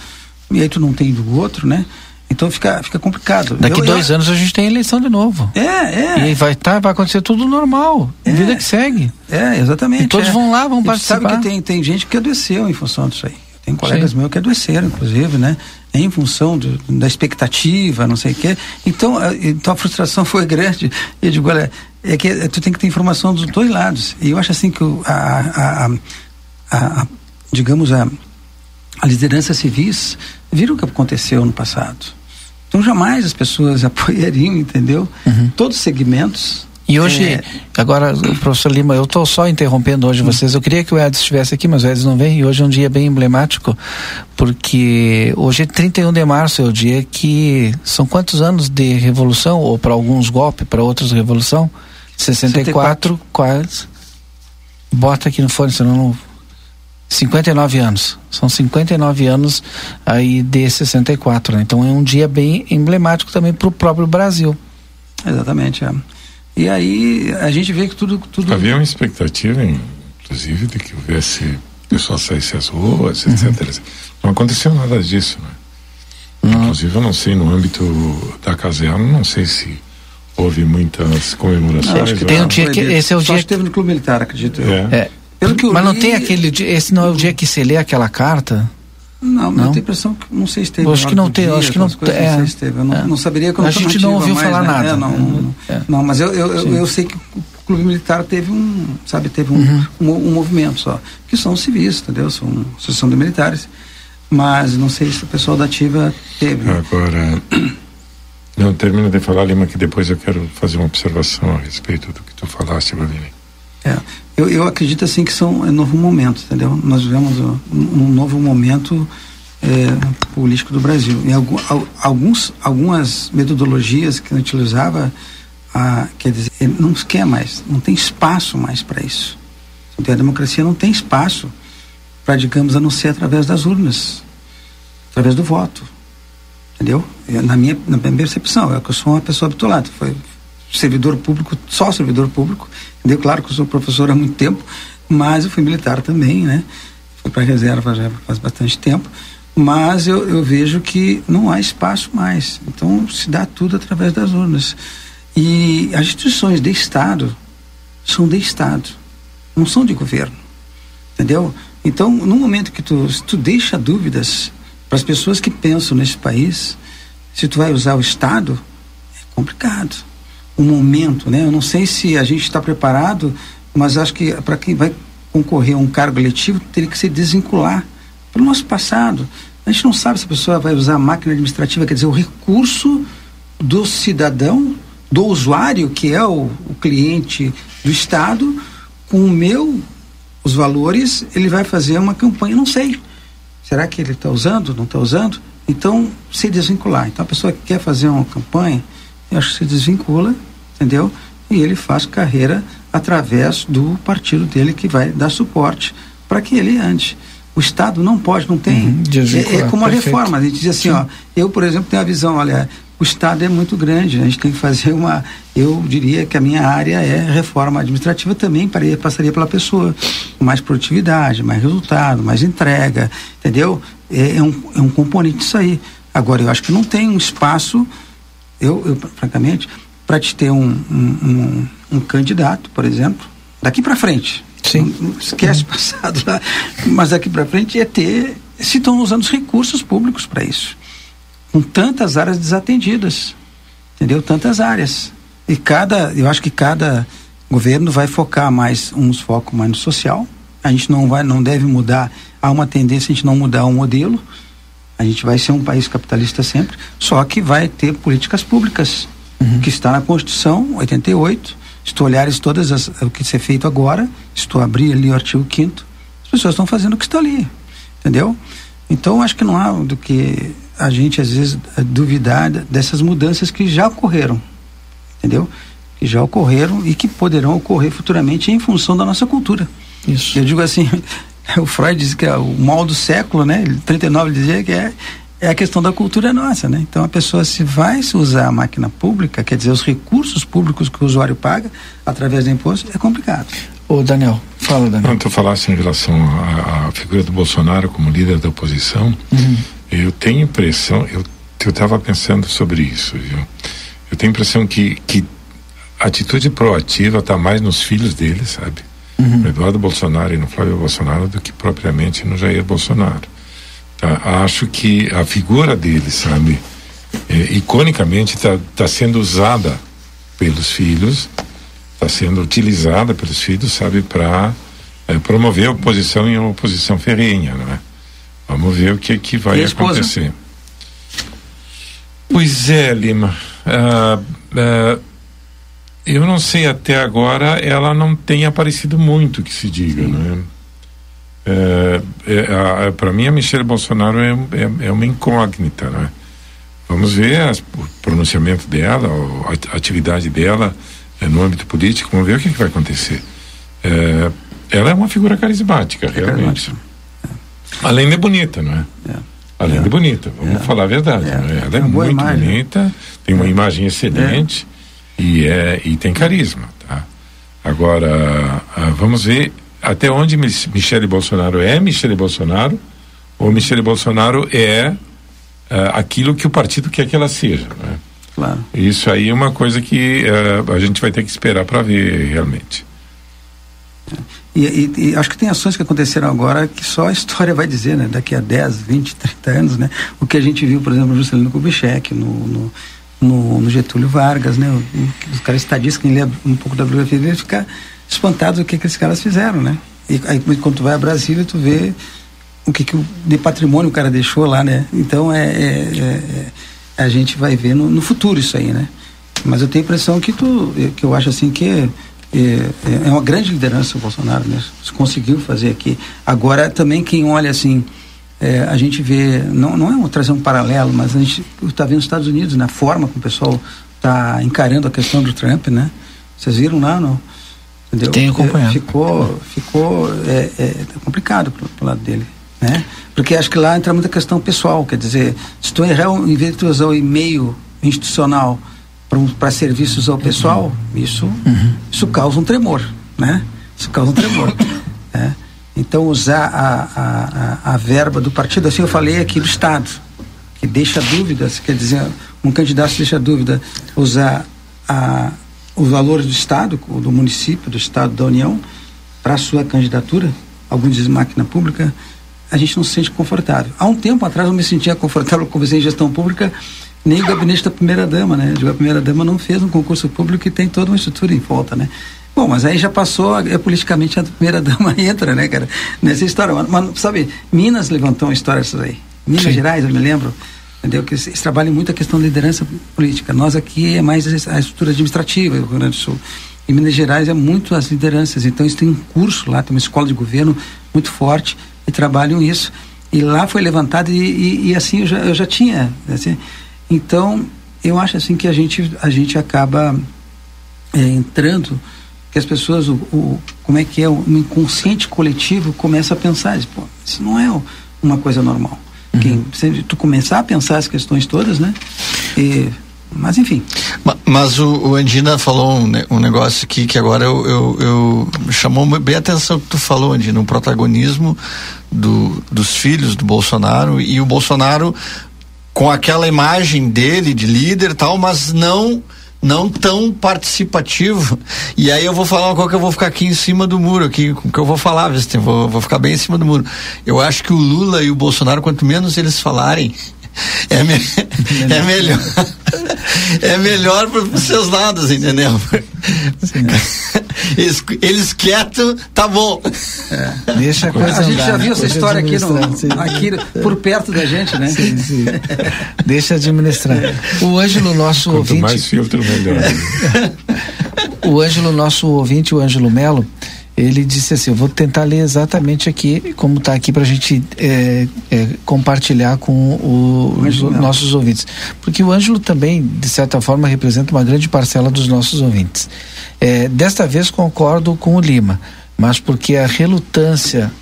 e aí tu não tem do outro, né? Então fica, fica complicado. Daqui eu, dois eu... anos a gente tem eleição de novo. É, é. E vai, tá, vai acontecer tudo normal. É. Vida que segue. É, exatamente. E todos é. vão lá, vão participar. sabe que tem, tem gente que adoeceu em função disso aí. Tem colegas Sim. meus que adoeceram, inclusive, né? Em função do, da expectativa, não sei o quê. Então, a, então a frustração foi grande. Eu digo, olha, é que tu tem que ter informação dos dois lados. E eu acho assim que a, a, a, digamos, a, a liderança civis viram o que aconteceu no passado. Então jamais as pessoas (laughs) apoiariam, entendeu? Uhum. Todos os segmentos e hoje, é... agora, professor Lima, eu estou só interrompendo hoje vocês. Eu queria que o Edson estivesse aqui, mas o Edson não vem. E hoje é um dia bem emblemático, porque hoje é 31 de março, é o dia que. São quantos anos de revolução? Ou para alguns golpe, para outros revolução? 64, 64. quase. Bota aqui no fone, senão não. 59 anos. São 59 anos aí de 64, né? Então é um dia bem emblemático também para o próprio Brasil. Exatamente, é. E aí a gente vê que tudo. tudo... Havia uma expectativa, inclusive, de que houvesse pessoas saíssem às ruas, etc, uhum. Não aconteceu nada disso, né? Não. Inclusive, eu não sei, no âmbito da caserna, não sei se houve muitas comemorações. Não, acho que tem um dia que. Esse é o dia. que teve no Clube Militar, acredito eu. É. é. Pelo que Mas li... não tem aquele dia. Esse não é o dia que se lê aquela carta? Não, não, eu tenho a impressão que não sei se teve. Acho que não tem, acho que não, coisas, é, não sei se teve. Eu não, é. não saberia A gente não ouviu mais, falar né? nada. É, não, não, é. não, mas eu, eu, eu, eu, sei que o clube militar teve um, sabe, teve um, uhum. um, um, movimento só, que são civis, entendeu? São associação de militares, mas não sei se o pessoal da ativa teve. Agora, não termina de falar, Lima, que depois eu quero fazer uma observação a respeito do que tu falaste, Valdini. É, eu, eu acredito assim que são é novo momento, entendeu? Nós vivemos um, um novo momento é, político do Brasil. E alguns, algumas metodologias que a gente utilizava, quer dizer, não quer mais, não tem espaço mais para isso. Então, a democracia não tem espaço para, digamos, a não ser através das urnas, através do voto. Entendeu? Na minha, na minha percepção, é que eu sou uma pessoa habituada. Foi servidor público, só servidor público. Entendeu? Claro que eu sou professor há muito tempo, mas eu fui militar também, né? Fui para reserva já faz bastante tempo mas eu, eu, vejo que não há espaço mais. Então se dá tudo através das urnas. E as instituições de Estado são de Estado, não são de governo. Entendeu? Então, no momento que tu, tu deixa dúvidas para as pessoas que pensam nesse país, se tu vai usar o Estado, é complicado. O momento, né? Eu não sei se a gente está preparado, mas acho que para quem vai concorrer a um cargo eletivo, teria que se desvincular pelo nosso passado. A gente não sabe se a pessoa vai usar a máquina administrativa, quer dizer, o recurso do cidadão, do usuário, que é o, o cliente do Estado, com o meu, os valores, ele vai fazer uma campanha, não sei. Será que ele está usando, não está usando? Então, se desvincular. Então, a pessoa que quer fazer uma campanha, se desvincula, entendeu? E ele faz carreira através do partido dele que vai dar suporte para que ele ande. O Estado não pode, não tem. Uhum, é, é, como a reforma. A gente diz assim, Sim. ó, eu, por exemplo, tenho a visão, olha, o Estado é muito grande, a gente tem que fazer uma. Eu diria que a minha área é reforma administrativa também, passaria pela pessoa. Mais produtividade, mais resultado, mais entrega, entendeu? É, é, um, é um componente disso aí. Agora, eu acho que não tem um espaço, eu, eu francamente, para te ter um, um, um, um candidato, por exemplo, daqui para frente, Sim. esquece o passado lá. Mas daqui para frente é ter. Se estão usando os recursos públicos para isso. Com tantas áreas desatendidas. Entendeu? Tantas áreas. E cada. Eu acho que cada governo vai focar mais, uns focam mais no social. A gente não vai, não deve mudar. Há uma tendência a gente não mudar o modelo. A gente vai ser um país capitalista sempre, só que vai ter políticas públicas, uhum. que está na Constituição 88, se tu olhares todas as, o que ser feito agora, se tu abrir ali o artigo 5 as pessoas estão fazendo o que está ali, entendeu? Então acho que não há do que a gente às vezes duvidar dessas mudanças que já ocorreram, entendeu? Que já ocorreram e que poderão ocorrer futuramente em função da nossa cultura. Isso. Eu digo assim, (laughs) o Freud diz que é o mal do século, né? Ele 39 dizia que é é a questão da cultura nossa, né? Então a pessoa se vai se usar a máquina pública, quer dizer, os recursos públicos que o usuário paga através do imposto, é complicado. Ô Daniel, fala Daniel. Quando tu falasse em relação à, à, figura do Bolsonaro como líder da oposição, uhum. eu tenho impressão, eu eu estava pensando sobre isso, viu? Eu tenho impressão que que a atitude proativa está mais nos filhos dele, sabe? Uhum. No Eduardo Bolsonaro e no Flávio Bolsonaro do que propriamente no Jair Bolsonaro. Tá? Acho que a figura dele, sabe, é, iconicamente está tá sendo usada pelos filhos, está sendo utilizada pelos filhos, sabe, para é, promover a oposição em uma oposição ferrenha, não é? Vamos ver o que que vai acontecer. Pois é, Lima. Uh, uh, eu não sei até agora, ela não tem aparecido muito que se diga, Sim. não é? é, é, para mim a Michelle Bolsonaro é, é, é, uma incógnita, né? Vamos ver as, o pronunciamento dela, a atividade dela é, no âmbito político, vamos ver o que, que vai acontecer. É, ela é uma figura carismática, realmente. Além de bonita, não é? Além de bonita, vamos falar a verdade. Ela é muito imagem. bonita, tem uma imagem excelente e, é, e tem carisma. Tá? Agora, ah, vamos ver até onde Michele Bolsonaro é Michele Bolsonaro ou Michele Bolsonaro é uh, aquilo que o partido quer que ela seja. Né? Claro. Isso aí é uma coisa que uh, a gente vai ter que esperar para ver realmente. E, e, e, acho que tem ações que aconteceram agora que só a história vai dizer, né? Daqui a 10, 20, 30 anos, né? O que a gente viu, por exemplo, no Juscelino Kubitschek, no, no, no, no, Getúlio Vargas, né? Os caras estadistas, quem lê um pouco da biografia dele, fica espantado do que, esses caras fizeram, né? E aí quando tu vai a Brasília, tu vê o que, que de patrimônio o cara deixou lá, né? Então é, é, é, é a gente vai ver no, no, futuro isso aí, né? Mas eu tenho a impressão que tu, que eu acho assim que é, é, é uma grande liderança o Bolsonaro, né? Se conseguiu fazer aqui. Agora também quem olha assim, é, a gente vê, não, não é trazer um paralelo, mas a gente está vendo os Estados Unidos, na né? forma como o pessoal está encarando a questão do Trump, né? Vocês viram lá, não? Entendeu? Tenho acompanhado. Ficou, ficou é, é, complicado pro, pro lado dele, né? Porque acho que lá entra muita questão pessoal, quer dizer, se tu errar, em vez de tu usar o e-mail institucional para serviços ao pessoal, isso, uhum. isso causa um tremor, né? Isso causa um tremor. (laughs) né? Então, usar a, a, a, verba do partido, assim eu falei aqui do Estado, que deixa dúvidas, quer dizer, um candidato deixa dúvida, usar a, os valores do Estado, do município, do Estado, da União, para sua candidatura, alguns dizem máquina pública, a gente não se sente confortável. Há um tempo atrás eu me sentia confortável com você em gestão pública, nem o gabinete da primeira-dama, né? A primeira-dama não fez um concurso público e tem toda uma estrutura em volta, né? Bom, mas aí já passou, é, politicamente a primeira-dama (laughs) entra, né, cara, nessa história. Mas, mas, sabe, Minas levantou uma história disso aí. Minas Sim. Gerais, eu me lembro, entendeu? Que eles, eles trabalham muito a questão da liderança política. Nós aqui é mais a estrutura administrativa do Rio Grande do Sul. Em Minas Gerais é muito as lideranças. Então, isso tem um curso lá, tem uma escola de governo muito forte e trabalham isso. E lá foi levantado e, e, e assim eu já, eu já tinha. Assim, então, eu acho assim que a gente, a gente acaba é, entrando, que as pessoas, o, o, como é que é, o inconsciente coletivo começa a pensar, pô, isso não é uma coisa normal. Uhum. Quem, se tu começar a pensar as questões todas, né? E, mas enfim. Mas, mas o, o, Andina falou um, um, negócio aqui que agora eu, eu, eu, chamou bem a atenção que tu falou, Andina, o protagonismo do, dos filhos do Bolsonaro e o Bolsonaro com aquela imagem dele de líder tal, mas não não tão participativo. E aí eu vou falar uma coisa que eu vou ficar aqui em cima do muro, aqui, que eu vou falar, vou, vou ficar bem em cima do muro. Eu acho que o Lula e o Bolsonaro, quanto menos eles falarem, é, me, é melhor. É melhor para os seus lados, entendeu? Eles, eles quietos, tá bom. É, deixa a coisa A gente andar, já viu essa história aqui, no, aqui por perto da gente, né? Sim, sim. Deixa administrar. O Ângelo, nosso Quanto ouvinte. mais filtro, melhor. o Ângelo, nosso ouvinte, o Ângelo Melo, ele disse assim: Eu vou tentar ler exatamente aqui, como está aqui, para a gente é, é, compartilhar com o, os nossos ouvintes. Porque o Ângelo também, de certa forma, representa uma grande parcela dos nossos ouvintes. É, desta vez concordo com o Lima, mas porque a relutância.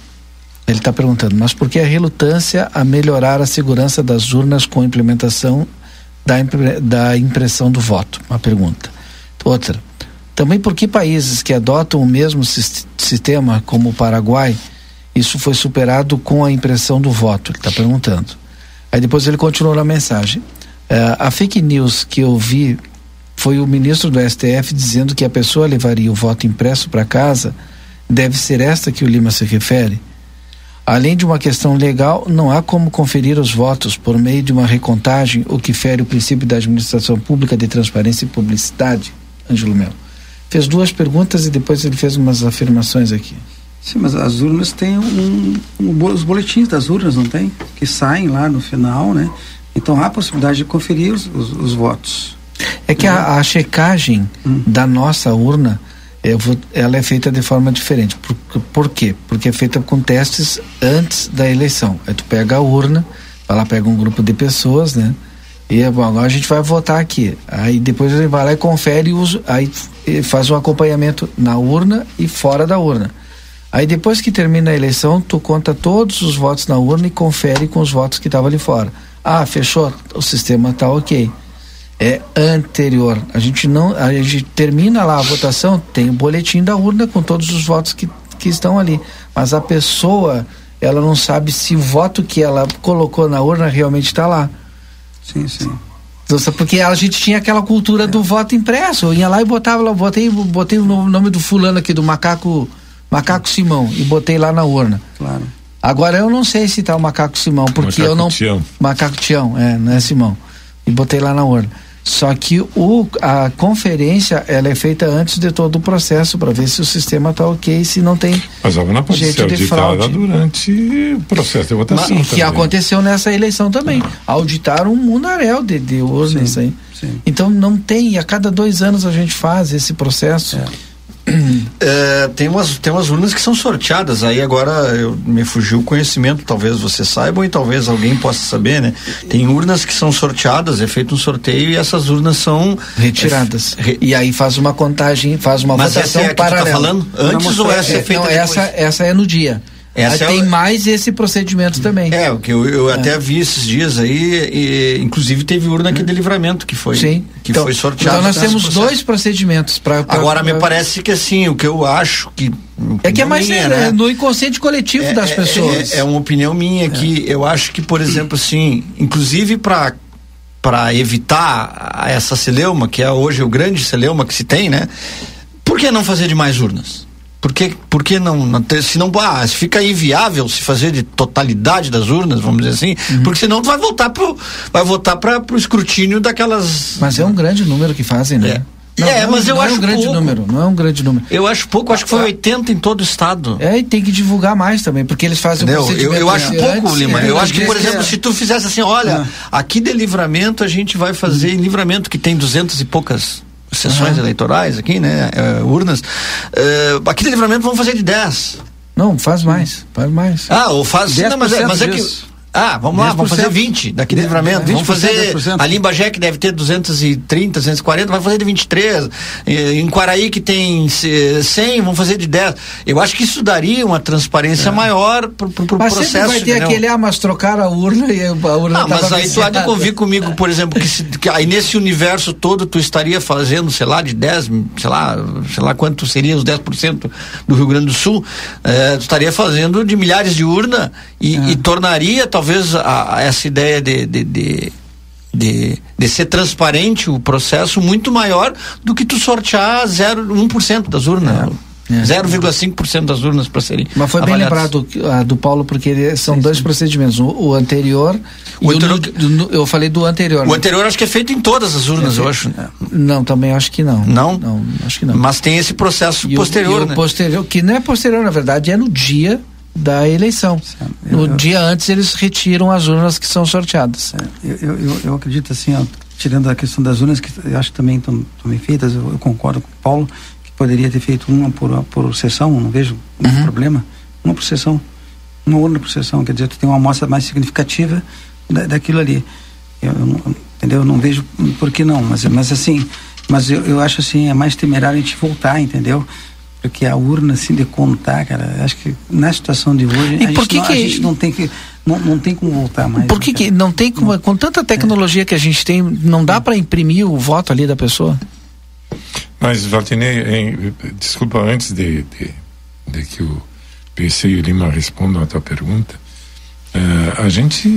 Ele está perguntando, mas por que a relutância a melhorar a segurança das urnas com a implementação da, da impressão do voto? Uma pergunta. Outra também por que países que adotam o mesmo sistema, como o Paraguai, isso foi superado com a impressão do voto? Ele está perguntando. Aí depois ele continuou na mensagem. Uh, a fake news que eu vi foi o ministro do STF dizendo que a pessoa levaria o voto impresso para casa. Deve ser esta que o Lima se refere? Além de uma questão legal, não há como conferir os votos por meio de uma recontagem, o que fere o princípio da administração pública de transparência e publicidade? Ângelo Melo fez duas perguntas e depois ele fez umas afirmações aqui. Sim, mas as urnas têm um, um, os boletins das urnas, não tem? Que saem lá no final, né? Então há a possibilidade de conferir os, os, os votos. É que a, a checagem hum. da nossa urna, vou, ela é feita de forma diferente. Por, por quê? Porque é feita com testes antes da eleição. Aí tu pega a urna, lá, pega um grupo de pessoas, né? E bom, agora a gente vai votar aqui. Aí depois ele vai lá e confere os, aí faz um acompanhamento na urna e fora da urna. Aí depois que termina a eleição, tu conta todos os votos na urna e confere com os votos que estavam ali fora. Ah, fechou, o sistema está ok. É anterior. A gente não, a gente termina lá a votação, tem o boletim da urna com todos os votos que, que estão ali. Mas a pessoa, ela não sabe se o voto que ela colocou na urna realmente está lá. Sim, sim. Porque a gente tinha aquela cultura é. do voto impresso. Eu ia lá e botava lá, botei, botei o nome do fulano aqui, do macaco Macaco Simão e botei lá na urna. Claro. Agora eu não sei se tá o Macaco Simão, porque macaco eu não. Tião. Macaco Tião, é, não é Simão. E botei lá na urna. Só que o, a conferência ela é feita antes de todo o processo para ver se o sistema está ok, se não tem. Mas ela não pode jeito ser auditada durante o processo de votação. Mas, que aconteceu nessa eleição também. Auditaram um mundaréu de, de urnas aí. Sim. Então não tem, a cada dois anos a gente faz esse processo. É. É, tem, umas, tem umas urnas que são sorteadas, aí agora eu, me fugiu o conhecimento, talvez você saiba e talvez alguém possa saber, né? Tem urnas que são sorteadas, é feito um sorteio e essas urnas são retiradas. É, re... E aí faz uma contagem, faz uma Mas votação essa é a paralela. Que tá falando? Antes ou essa é, é feita não, essa, essa é no dia. Essa tem é o... mais esse procedimento também. É, o que eu, eu é. até vi esses dias aí, e, inclusive teve urna aqui de livramento que foi, Sim. que então, foi sorteado. Então nós temos dois procedimentos para. Agora me parece que assim, o que eu acho que. É que é mais minha, né? no inconsciente coletivo é, das é, pessoas. É, é, uma opinião minha que eu acho que, por exemplo, assim, inclusive para para evitar essa celeuma, que é hoje o grande celeuma que se tem, né? Por que não fazer de mais urnas? Por que, por que não, não ter, se não ah, fica inviável se fazer de totalidade das urnas, vamos dizer assim, uhum. porque senão tu vai voltar pro vai voltar para o escrutínio daquelas Mas é um grande número que fazem, né? É. Não, é, não, mas eu não acho é um grande pouco. número, não é um grande número. Eu acho pouco, acho que foi 80 em todo o estado. É, e tem que divulgar mais também, porque eles fazem Entendeu? um eu, eu acho pouco, antes, Lima. É, eu acho que, por exemplo, é. se tu fizesse assim, olha, ah. aqui de livramento a gente vai fazer em livramento que tem duzentas e poucas sessões uhum. eleitorais aqui, né? Uh, urnas. Uh, aqui de livramento vamos fazer de 10. Não, faz mais, faz mais. Ah, ou faz. Não, mas, é, mas é que ah, vamos lá, vamos fazer 20 daqui de livramento. Vamos fazer. Ali em Bagé, que deve ter 230, 240, vai fazer de 23. Em Quaraí, que tem 100, vamos fazer de 10. Eu acho que isso daria uma transparência é. maior pro, pro, pro mas processo. Mas vai ter entendeu? aquele, ah, mas trocaram a urna e a urna Ah, mas aí tu há de convir comigo, por exemplo, que, se, que, aí nesse universo todo tu estaria fazendo, sei lá, de 10, sei lá, sei lá quanto seria os 10% do Rio Grande do Sul, eh, tu estaria fazendo de milhares de urna e, é. e tornaria, talvez talvez a, a essa ideia de, de, de de, de ser transparente o processo muito maior do que tu sortear 0,1% das urnas. É. É. 0,5% das urnas para serem. Mas foi bem lembrado uh, do Paulo, porque são sim, dois sim. procedimentos. O, o anterior. O anterior o, no, eu falei do anterior. O né? anterior acho que é feito em todas as urnas, é eu acho. Não, também acho que não. Não? Não, acho que não. Mas tem esse processo e posterior. O, né? posterior, que não é posterior, na verdade, é no dia da eleição. No eu, dia antes eles retiram as urnas que são sorteadas. É, eu, eu, eu, acredito assim, ó, tirando a questão das urnas que eu acho que também estão bem feitas, eu, concordo com o Paulo que poderia ter feito uma por, por sessão, não vejo uhum. problema, uma por sessão, uma urna por sessão, quer dizer, tu tem uma amostra mais significativa da, daquilo ali. Eu, não, entendeu? Eu não vejo por que não, mas, mas assim, mas eu, eu acho assim, é mais temerário a gente voltar, entendeu? Porque a urna assim de contar, cara, acho que na situação de hoje e a, gente que não, que... a gente não tem que não, não tem como voltar mais. Por que, né, que não tem como, com tanta tecnologia é. que a gente tem, não dá para imprimir o voto ali da pessoa? Mas, Valtinei, desculpa, antes de, de, de, que o PC e o Lima respondam a tua pergunta, uh, a gente,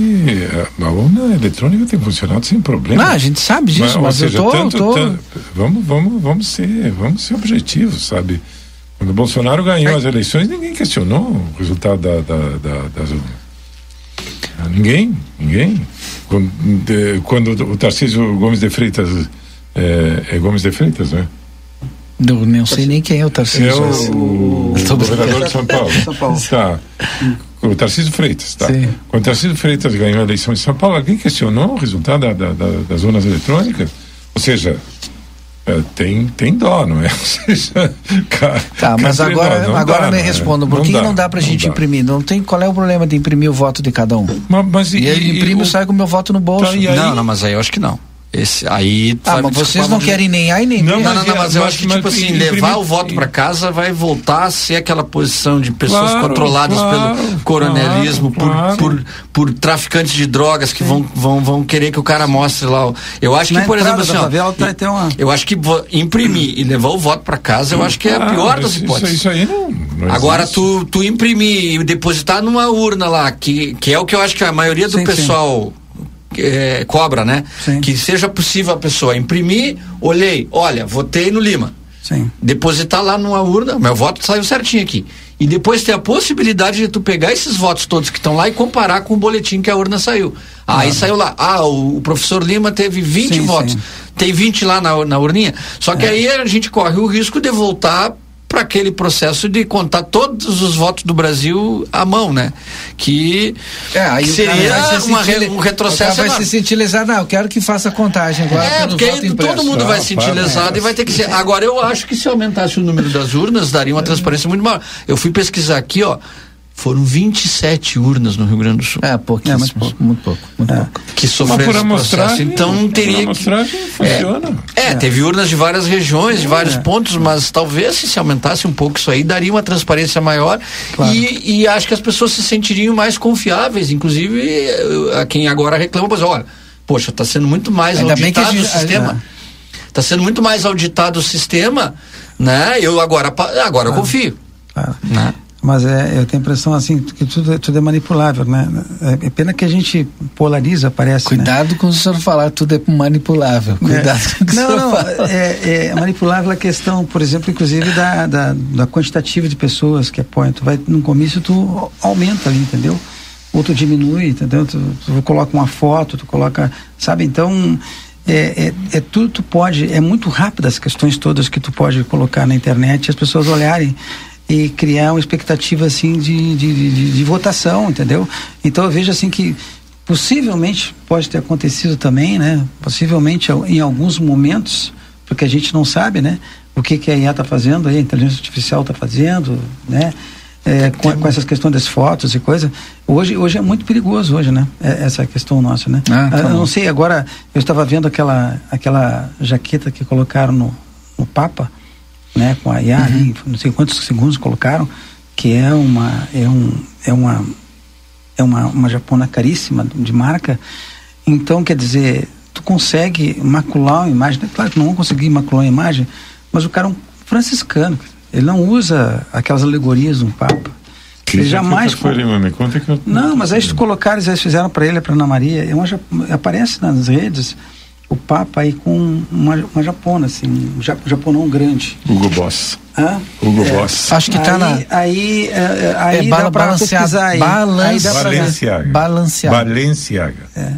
a, a urna eletrônica tem funcionado sem problema. Não, a gente sabe disso, mas, mas seja, eu tô, tanto, tô... Tanto, vamos, vamos, vamos ser, vamos ser objetivos, sabe? Quando o Bolsonaro ganhou é. as eleições, ninguém questionou o resultado da, da, da, das ah, Ninguém, ninguém. Quando, de, quando o Tarcísio Gomes de Freitas é, é Gomes de Freitas, né? Eu não sei nem quem é o Tarcísio. É o, o, o governador de São Paulo. São Paulo. Tá. O Tarcísio Freitas, tá? Sim. Quando o Tarcísio Freitas ganhou a eleição em São Paulo, alguém questionou o resultado da, da, da, das urnas eletrônicas? Ou seja, é, tem, tem dó, não é? (laughs) Cara, tá, mas agora, nós, agora dá, me responda, por que não dá, não pra gente dá. imprimir? Não tem, qual é o problema de imprimir o voto de cada um? Mas, mas e, e ele imprime e sai com o meu voto no bolso. Tá, aí, não, não, mas aí eu acho que não. Esse, aí, ah, mas vocês não querem nem A e nem B. Não, não, não, mas, eu acho que, tipo assim, levar o voto para casa vai voltar a ser aquela posição de pessoas claro, controladas claro, pelo coronelismo, claro, por, por, por, traficantes de drogas que vão, vão, vão querer que o cara mostre lá. Eu acho que, Na por exemplo, assim, ó, tá, tem uma... eu acho que imprimir e levar o voto para casa, eu acho que é a pior das hipóteses. Isso, isso aí não, não Agora, tu, tu imprimir e depositar numa urna lá, que, que é o que eu acho que a maioria do sim, pessoal. Sim é, cobra, né? Sim. Que seja possível a pessoa imprimir, olhei, olha, votei no Lima. Sim. depositar lá numa urna, meu voto saiu certinho aqui. E depois ter a possibilidade de tu pegar esses votos todos que estão lá e comparar com o boletim que a urna saiu. Ah, aí saiu lá, ah, o, o professor Lima teve 20 Sim, votos. sim. Tem 20 lá na, na urninha. Só que aí a gente corre o risco de voltar para aquele processo de contar todos os votos do Brasil à mão, né? Que, É, que o seria vai se uma re- um o retrocesso cara vai enorme. se sentir lesado. Não, eu quero que faça a contagem agora. É, porque aí impresso. todo mundo vai Ah, se para, sentir lesado e vai ter que ser. Agora, eu acho que se aumentasse o número das urnas, daria uma transparência muito maior. Eu fui pesquisar aqui, ó. Foram 27 urnas no Rio Grande do Sul É, pouquíssimo. É, muito pouco. Muito pouco. Muito pouco. que sofreram por esse processo. amostragem, Então não por teria que. amostragem funciona. É, teve urnas de várias regiões, de vários pontos, mas talvez se se aumentasse um pouco isso aí, daria uma transparência maior e, e acho que as pessoas se sentiriam mais confiáveis, inclusive eh, a quem agora reclama, pois olha, poxa, está sendo muito mais Ainda bem que a auditado o gente- sistema. Está sendo muito mais auditado o sistema, né? Eu agora, agora eu confio. Claro. Né? Mas é, eu tenho a impressão assim que tudo, é- tudo é manipulável, né? É, é pena que a gente polariza, parece. né? Cuidado com o senhor falar, tudo é manipulável. Cuidado com o que o Não, senhor não, fala. é, é manipulável a questão, por exemplo, inclusive da, da, da quantitativa de pessoas que apoiam. Tu vai num comício, tu aumenta ali, entendeu? Ou tu diminui, entendeu? Tu, tu coloca uma foto, tu coloca, sabe? Então, é, é, é tudo tu pode, é muito rápido as questões todas que tu pode colocar na internet e as pessoas olharem e criar uma expectativa assim de, de, de, de votação, entendeu? Então eu vejo assim que possivelmente pode ter acontecido também, né? Possivelmente em alguns momentos, porque a gente não sabe, né? O que, que a IA está fazendo, a inteligência artificial está fazendo, né? É, com, com essas questões das fotos e coisa. Hoje, hoje é muito perigoso hoje, né? É, essa questão nossa, né? Ah, tá eu bom. não sei, agora eu estava vendo aquela, aquela jaqueta que colocaram no, no Papa, né? Com a IA, ali, não sei quantos segundos colocaram, que é uma é um é uma é uma, uma japona caríssima de marca. Então, quer dizer, tu consegue macular uma imagem. É Claro que não vão conseguir macular uma imagem, mas o cara é um franciscano. Ele não usa aquelas alegorias do Papa. Que Ele jamais. foi ali, me conta que eu... Não, mas aí se tu colocares, eles fizeram para ele, para Ana Maria, é uma, aparece nas redes o Papa aí com uma, uma japona, assim, um ja- japonão grande. Hugo Boss. Hã? Hugo É. Boss. Acho que tá aí, na. Aí, é, é, aí é dá bala- pra balanceado. pesquisar aí. Aí dá pra. Balenciaga. Balanceado. Balenciaga.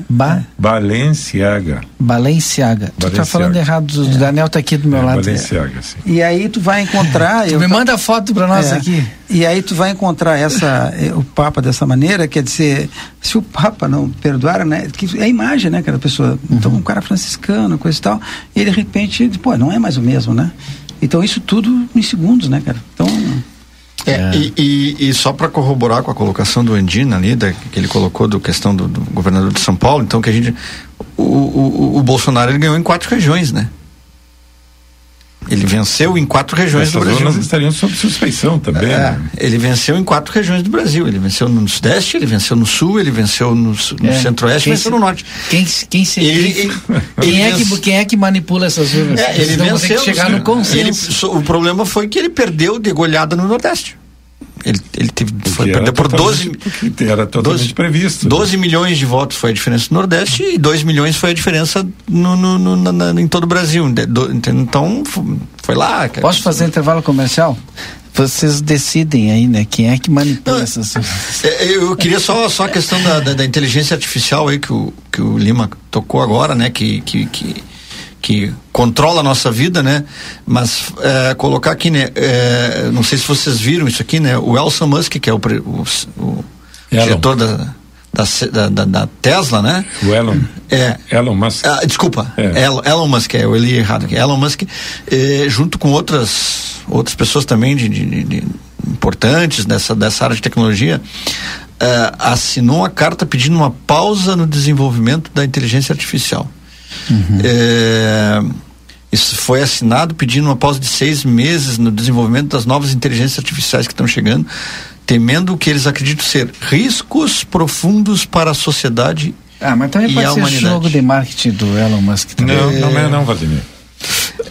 Ba, Balenciaga. Balenciaga. Tu tá Balenciaga. falando errado. O Daniel tá aqui do meu É, lado. Balenciaga, sim. E aí tu vai encontrar. Tu eu me ta- manda foto pra nós É. aqui. E aí tu vai encontrar essa, o Papa dessa maneira, quer dizer, se o Papa não perdoar, né? Que é a imagem, né, cada pessoa. Então, um cara franciscano, coisa e tal, e de repente, pô, não é mais o mesmo, né? Então isso tudo em segundos, né, cara? Então. É, E, e- e só para corroborar com a colocação do Andina ali, da, que ele colocou do questão do, do governador de São Paulo, então que a gente. O, o, o Bolsonaro ele ganhou em quatro regiões, né? Ele venceu em quatro regiões Essas do Brasil. zonas estariam sob suspeição também. É, né? ele venceu em quatro regiões do Brasil. Ele venceu no Sudeste, ele venceu no Sul, ele venceu no, no É. Centro-Oeste Quem venceu se- no Norte. Quem, quem, se, Ele- quem, ele- (laughs) é que, quem é que manipula essas urnas? É, ele Então, venceu. que chegar no consenso. Ele, o problema foi que ele perdeu de goleada no Nordeste. Ele, ele teve, foi, Porque perdeu por 12, totalmente- porque Era totalmente 12 previsto. 12 milhões de votos foi a diferença no Nordeste e 2 milhões foi a diferença no, no- no- na- na- em todo o Brasil. Então, foi lá. cara. Posso fazer intervalo comercial? Vocês decidem aí, né? Quem é que manipula Não, essas urnas? É, Eu queria só, só a questão da, da, da inteligência artificial aí que o, que o Lima tocou agora, né? Que, que, que, que controla a nossa vida, né? Mas é, colocar aqui, né? é, não sei se vocês viram isso aqui, né? O Elon Musk, que é o, o, o diretor da, da, da, da- Tesla, né? O Elon. É, Elon Musk. ah, desculpa, É. Elon, Elon Musk, é, eu li errado aqui. Elon Musk, eh, junto com outras, outras pessoas também de, de- de- de importantes dessa, dessa área de tecnologia, eh, assinou uma carta pedindo uma pausa no desenvolvimento da inteligência artificial. Eh, isso foi assinado pedindo uma pausa de seis meses no desenvolvimento das novas inteligências artificiais que estão chegando, temendo o que eles acreditam ser riscos profundos para a sociedade Ah, mas também E pode a ser humanidade? jogo de marketing do Elon Musk também. Não, não é não, Vladimir.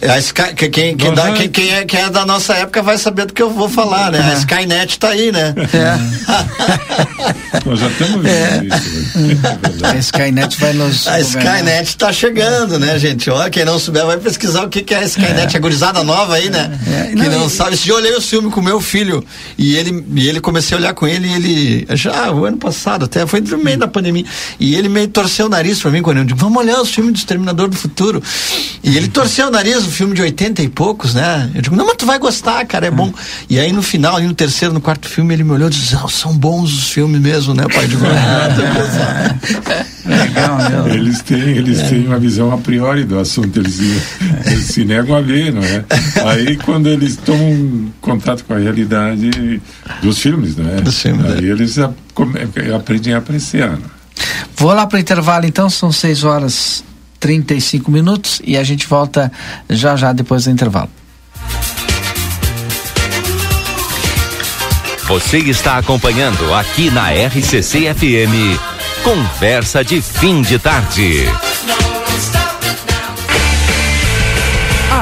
A Sky, quem, quem, dá, quem, quem, é, quem é da nossa época vai saber do que eu vou falar, né? A Skynet tá aí, né? É. (laughs) Nós já estamos é. isso. Né? É a Skynet vai nos. A Skynet tá chegando, né, gente? Ó, quem não souber vai pesquisar o que, que é a Skynet, é. a gurizada nova aí, né? É. Que não, não e... sabe. Esse dia eu olhei o filme com meu filho e ele, e ele comecei a olhar com ele e ele. Já, o ano passado, até foi no meio da pandemia. E ele meio torceu o nariz pra mim quando eu digo, vamos olhar os filmes do Exterminador do Futuro. E ele torceu o nariz, o filme de 80 e poucos, né? Eu digo, não, mas tu vai gostar, cara, é bom. E aí no final, ali no terceiro, no quarto filme, ele me olhou e disse, ah, são bons os filmes mesmo, né, pai? Eu digo, ah, Legal, meu. Eles têm, eles é. têm uma visão a priori do assunto, eles, eles se negam a ver, não é? Aí quando eles tomam contato com a realidade dos filmes, não é? Dos filmes, aí é. eles aprendem a apreciar. Não é? Vou lá para o intervalo então, são 6 horas 35 minutos e a gente volta já já depois do intervalo. Você está acompanhando aqui na RCC FM. Conversa de fim de tarde.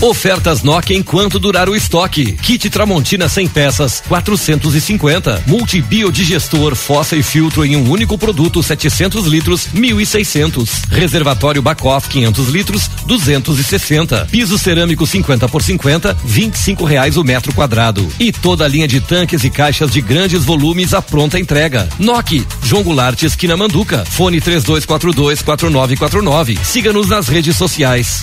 Ofertas Nokia enquanto durar o estoque. Kit Tramontina 100 peças, 450. Multibiodigestor, fossa e filtro em um único produto, 700 litros, 1.600. Reservatório Bacoff 500 litros, 260. Piso cerâmico 50 por 50, 25 reais o metro quadrado. E toda a linha de tanques e caixas de grandes volumes à pronta entrega. Nokia, João Goulart, esquina Manduca. Fone 3242 4949. Siga-nos nas redes sociais.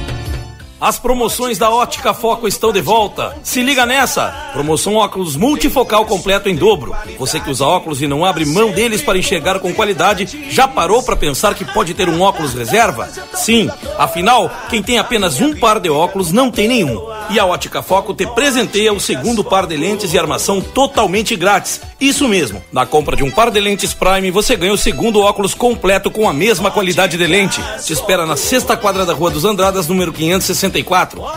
As promoções da Ótica Foco estão de volta. Se liga nessa! Promoção óculos multifocal completo em dobro. Você que usa óculos e não abre mão deles para enxergar com qualidade, já parou para pensar que pode ter um óculos reserva? Sim, afinal, quem tem apenas um par de óculos não tem nenhum. E a Ótica Foco te presenteia o segundo par de lentes e armação totalmente grátis. Isso mesmo, na compra de um par de lentes Prime, você ganha o segundo óculos completo com a mesma qualidade de lente. Te espera na sexta quadra da Rua dos Andradas, número 560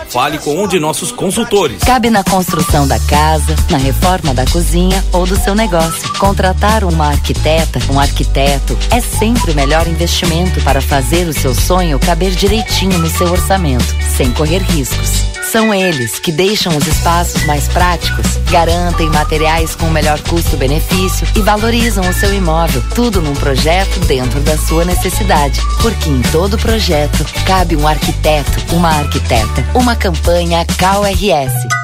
Fale com um de nossos consultores. Cabe na construção da casa, na reforma da cozinha ou do seu negócio. Contratar uma arquiteta, um arquiteto, é sempre o melhor investimento para fazer o seu sonho caber direitinho no seu orçamento, sem correr riscos. São eles que deixam os espaços mais práticos, garantem materiais com o melhor custo-benefício e valorizam o seu imóvel. Tudo num projeto dentro da sua necessidade. Porque em todo projeto cabe um arquiteto, uma arquiteta. Uma campanha CalRS.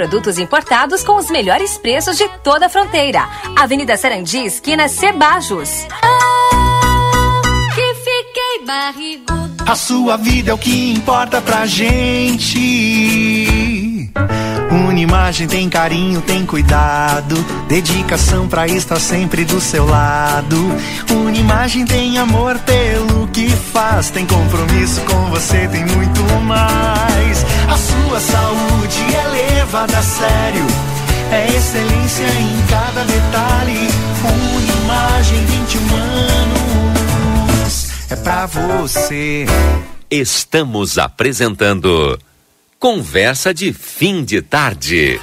produtos importados com os melhores preços de toda a fronteira. Avenida Sarandi, esquina Cebajos. Ah, que fiquei barrigudo. A sua vida é o que importa pra gente. Unimagem tem carinho, tem cuidado, dedicação pra estar sempre do seu lado. Unimagem tem amor pelo que faz, tem compromisso com você, tem muito mais. A sua saúde é levada a sério, é excelência em cada detalhe. Unimagem 21 anos, é pra você. Estamos apresentando Conversa de Fim de Tarde.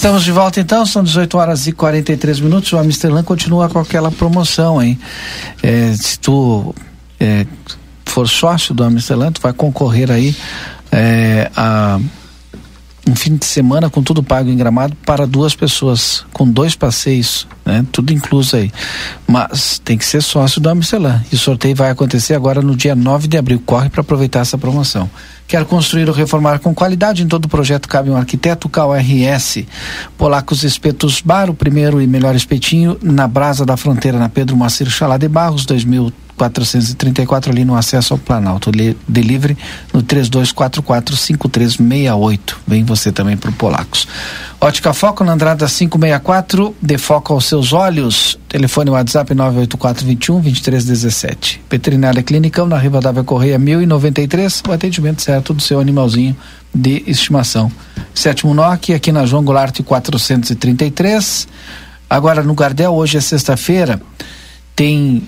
Estamos de volta então, são 18 horas e 43 minutos. O Amsterdã continua com aquela promoção, hein? É, se tu é, for sócio do Amsterdã, tu vai concorrer aí é, a um fim de semana com tudo pago em gramado para duas pessoas, com dois passeios, né? Tudo incluso aí. Mas tem que ser sócio do Amsterdã. E o sorteio vai acontecer agora no dia 9 de abril. Corre para aproveitar essa promoção. Quer construir ou reformar com qualidade? Em todo projeto cabe um arquiteto KRS. Polacos Espetos Bar, o primeiro e melhor espetinho na Brasa da Fronteira, na Pedro Macir Chalá de Barros, 2000 434 ali no acesso ao Planalto. Delivery no 32445368. Vem você também para o Polacos. Ótica Foco na Andrada 564, de foco aos seus olhos. Telefone WhatsApp 98421 2317. Veterinária Clinicão na Rivadavia Correia 1093, o atendimento certo do seu animalzinho de estimação. Sétimo NOC, aqui na João Goulart 433. Agora no Gardel, hoje é sexta-feira, tem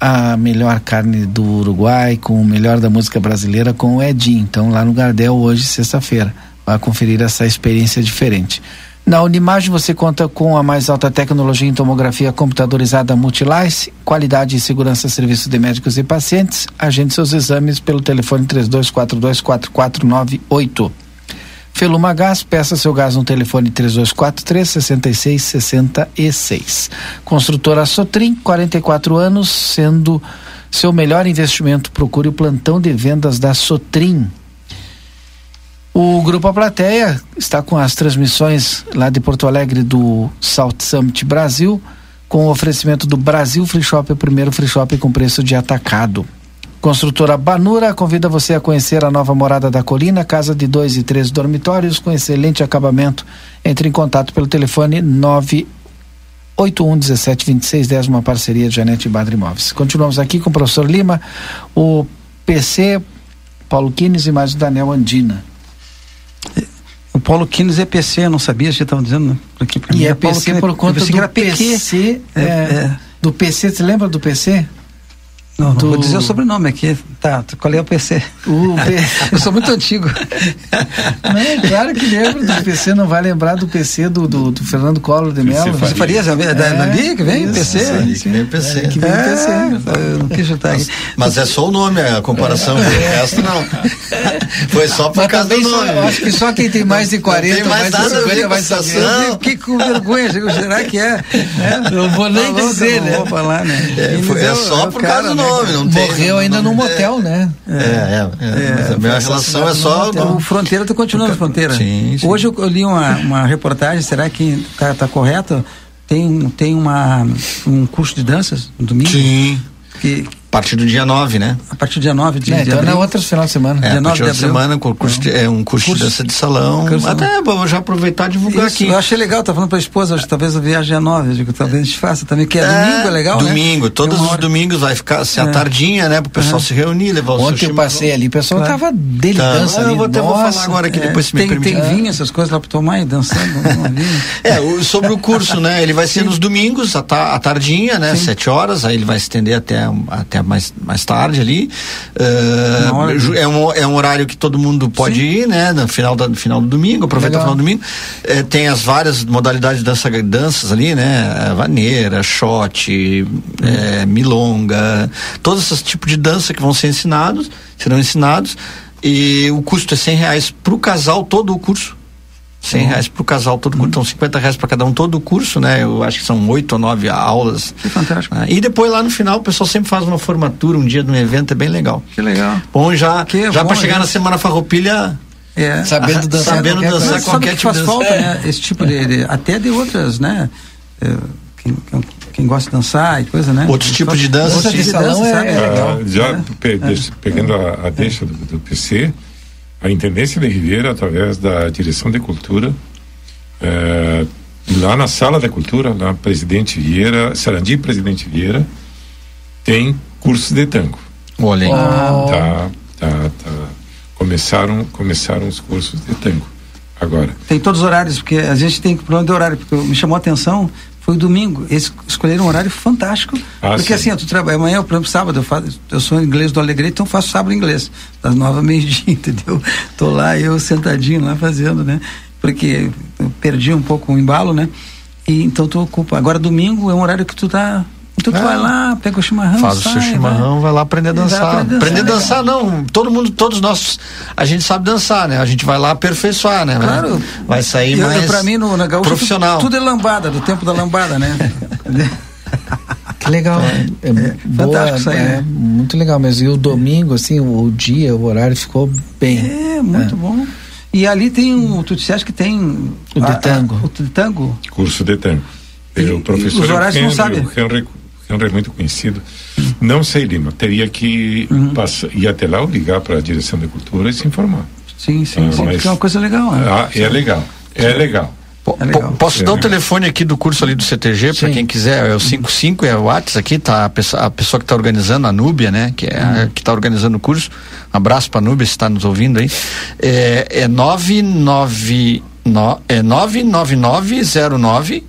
a melhor carne do Uruguai, com o melhor da música brasileira com o Edinho. Então, lá no Gardel, hoje, sexta-feira. Vai conferir essa experiência diferente. Na Unimagem você conta com a mais alta tecnologia em tomografia computadorizada Multilice, qualidade e segurança serviços de médicos e pacientes. Agende seus exames pelo telefone 32424498. Feluma Gás, peça seu gás no telefone 3243 6666. Construtora Sotrim, 44 anos, sendo seu melhor investimento. Procure o plantão de vendas da Sotrim. O Grupo A Plateia está com as transmissões lá de Porto Alegre do South Summit Brasil, com o oferecimento do Brasil Free Shop, o primeiro free shop com preço de atacado. Construtora Banura convida você a conhecer a nova morada da colina, casa de dois e três dormitórios com excelente acabamento. Entre em contato pelo telefone 981 17 26 10, uma parceria de Janete Badre Imóveis. Continuamos aqui com o professor Lima, o PC, Paulo Quines e mais o Daniel Andina. O Paulo Quines é PC, eu não sabia, você estava dizendo, né? Porque, e é, é PC por conta do PC, é, é, do PC, você lembra do PC? Não, não do... vou dizer o sobrenome aqui. Tá, qual é o PC? O P... (laughs) Eu sou muito antigo. Não, claro que lembro do PC, não vai lembrar do PC do, do, do Fernando Collor de Mello. Você faria essa é, dali que vem o PC? Sim, que vem o PC. É, que vem o PC. É, eu não quis chutar mas, mas é só o nome, a comparação. É. O resto não. (laughs) Foi só por mas causa do nome. Só, acho que só quem tem mais de 40, tem mais, mais de 50 vai saber. Eu fiquei com vergonha, será que é? é? Não vou nem dizer, né? Não vou falar, né? É, foi, é só por causa do né? Nome. Não Morreu ainda num motel, né? É. É, é. é a minha relação é só. O Fronteira está continuando Fronteira. Sim, sim. Hoje eu li uma, uma reportagem, será que está tá correto? Tem, tem uma, um curso de danças no domingo? Sim. Que, a partir do dia 9, né? A partir do dia 9 de, é, de então abril. é outro final de semana. É, dia 9 de semana, com curso de, é um curso, curso, de dança de salão. Até vamos já aproveitar e divulgar Isso, aqui. Eu achei legal, tá falando pra esposa, hoje, talvez a viagem é 9, eu digo, talvez a gente faça também, que é, é domingo, é legal, né? Domingo, né? todos os domingos vai ficar, se assim, é. a tardinha, né, pro pessoal se reunir, levar o Ontem eu passei ali, o pessoal claro. tava dele tá. ali. Eu vou até vou falar agora aqui, depois se tem, me permitir. Tem vinho, essas coisas lá pra tomar e dançando. (laughs) é, sobre o curso, né, ele vai ser nos domingos, a, tardinha, né, sete horas, aí ele vai estender até, até mais, mais tarde ali. Uh, é, um, é um horário que todo mundo pode Sim. ir, né? No final, da, no final do domingo, aproveita o final do domingo. É, tem as várias modalidades de dança, danças ali, né? Vaneira, shot, é, milonga, todos esses tipos de dança que vão ser ensinados, serão ensinados. E o custo é cem reais para o casal, todo o curso. 100 uhum. reais para o casal todo curso, então 50 reais para cada um todo o curso, né? Eu acho que são oito ou nove aulas. Que fantástico. Né? E depois lá no final o pessoal sempre faz uma formatura, um dia de um evento, é bem legal. Que legal. Bom, já, que já para chegar na Semana Farroupilha é. Sabendo (laughs) dançar sabendo qualquer, dançar qualquer tipo faz falta, é. né? Esse tipo de, de, até de outras, né? É, quem, quem, gosta de dançar e coisa, né? Outros tipos de dança. Outra de salão é, é, legal. já pe, pegando a, a deixa do, do PC, a Intendência de Ribeira, através da Direção de Cultura, é, lá na Sala da Cultura, lá Presidente Vieira, Sarandi Presidente Vieira, tem cursos de tango. Olha aí. Tá, tá, tá. Começaram, começaram os cursos de tango. Agora. Tem todos os horários, porque a gente tem problema de horário, porque me chamou a atenção foi o domingo. Eles escolheram um horário fantástico. Ah, porque sim. assim, eu trabalho amanhã, por exemplo, sábado, eu, faço, eu sou inglês do Alegre, então faço sábado inglês, das nove meio-dia, (laughs) entendeu? Tô lá, eu sentadinho lá fazendo, né? Porque eu perdi um pouco o embalo, né? E então tu ocupa. Agora domingo é um horário que tu tá então tu é. vai lá, pega o chimarrão, faz sai, o seu chimarrão, vai, vai lá aprender a dançar. Aprender, aprender a dançar, não. Todo mundo, todos nós, a gente sabe dançar, né? A gente vai lá aperfeiçoar, né? Claro. Vai sair eu, mais. Para mim no na gaúcha, profissional. Tudo, tudo, é lambada, do tempo da lambada, né? (laughs) que legal. É, é, é boa, fantástico isso aí, é, né? Muito legal mesmo. E o domingo, assim, o, o dia, o horário ficou bem. É, muito é. bom. E ali tem um, tu disseste que tem o de tango. o de tango. Curso de tango. E, o professor os horários Henry, não sabe. Henry Henry é muito conhecido. Não sei, Lima, teria que uhum. passar, ir até lá ou ligar para a direção de cultura e se informar. Sim, sim, ah, sim mas, é uma coisa legal. Né? Ah, é legal, é legal. É posso é, dar o telefone aqui do curso ali do CTG para quem quiser? É o 55, é o WhatsApp aqui, tá? A pessoa, a pessoa que está organizando, a Núbia, né? Que é uhum. que está organizando o curso. Um abraço para a Núbia, se está nos ouvindo aí. É, é 99, no, é 99909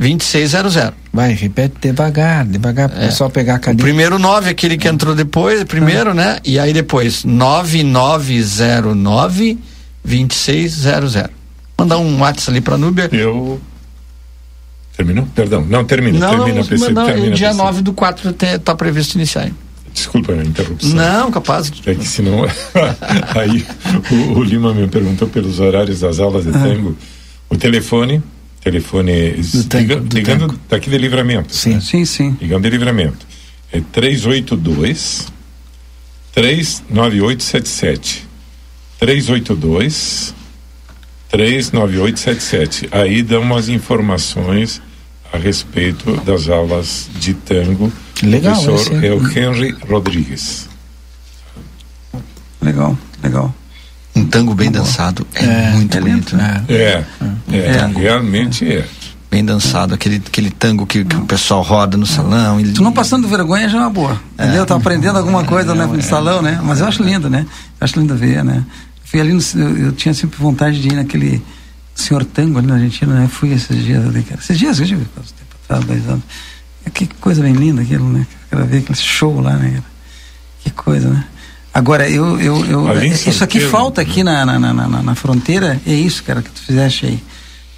2600. Vai, repete devagar, devagar, o é. pessoal pegar a cadeira. O primeiro 9, aquele que entrou depois, primeiro, ah. né? E aí depois, 9909 2600. Mandar um WhatsApp ali para a Núbia. Eu. Terminou? Perdão. Não, termina. Não, termina, não, PC, não, termina dia 9 do 4 está previsto iniciar. Hein? Desculpa a interrupção. Não, capaz. É que senão. (laughs) aí o, o, Lima me perguntou pelos horários das aulas de tango. O telefone telefone do tango, liga, ligando tango. daqui de livramento. Sim, né? sim, sim. Ligando de livramento. É 382 39877. 382 39877. Aí dão umas informações a respeito das aulas de tango. Legal, o professor é o Henry Rodrigues. Legal, legal. Um tango bem dançado é, é muito é bonito, né? É, é, é, é realmente é. Bem dançado, aquele, aquele tango que, que o pessoal roda no salão. Tu não passando vergonha já é uma boa. É. Entendeu? Tá aprendendo alguma coisa né, no salão, né? Mas eu acho lindo, né? Eu acho lindo ver, né? Fui ali, no, eu, eu tinha sempre vontade de ir naquele senhor tango ali na Argentina, né? Fui esses dias ali, cara. Esses dias, eu tive tempo atrás, dois anos. Que coisa bem linda aquilo, né? Quero ver aquele show lá, né? Que coisa, né? Agora, eu, eu, eu isso aqui falta aqui na, na, na, na, fronteira, é isso, cara, que tu fizeste aí.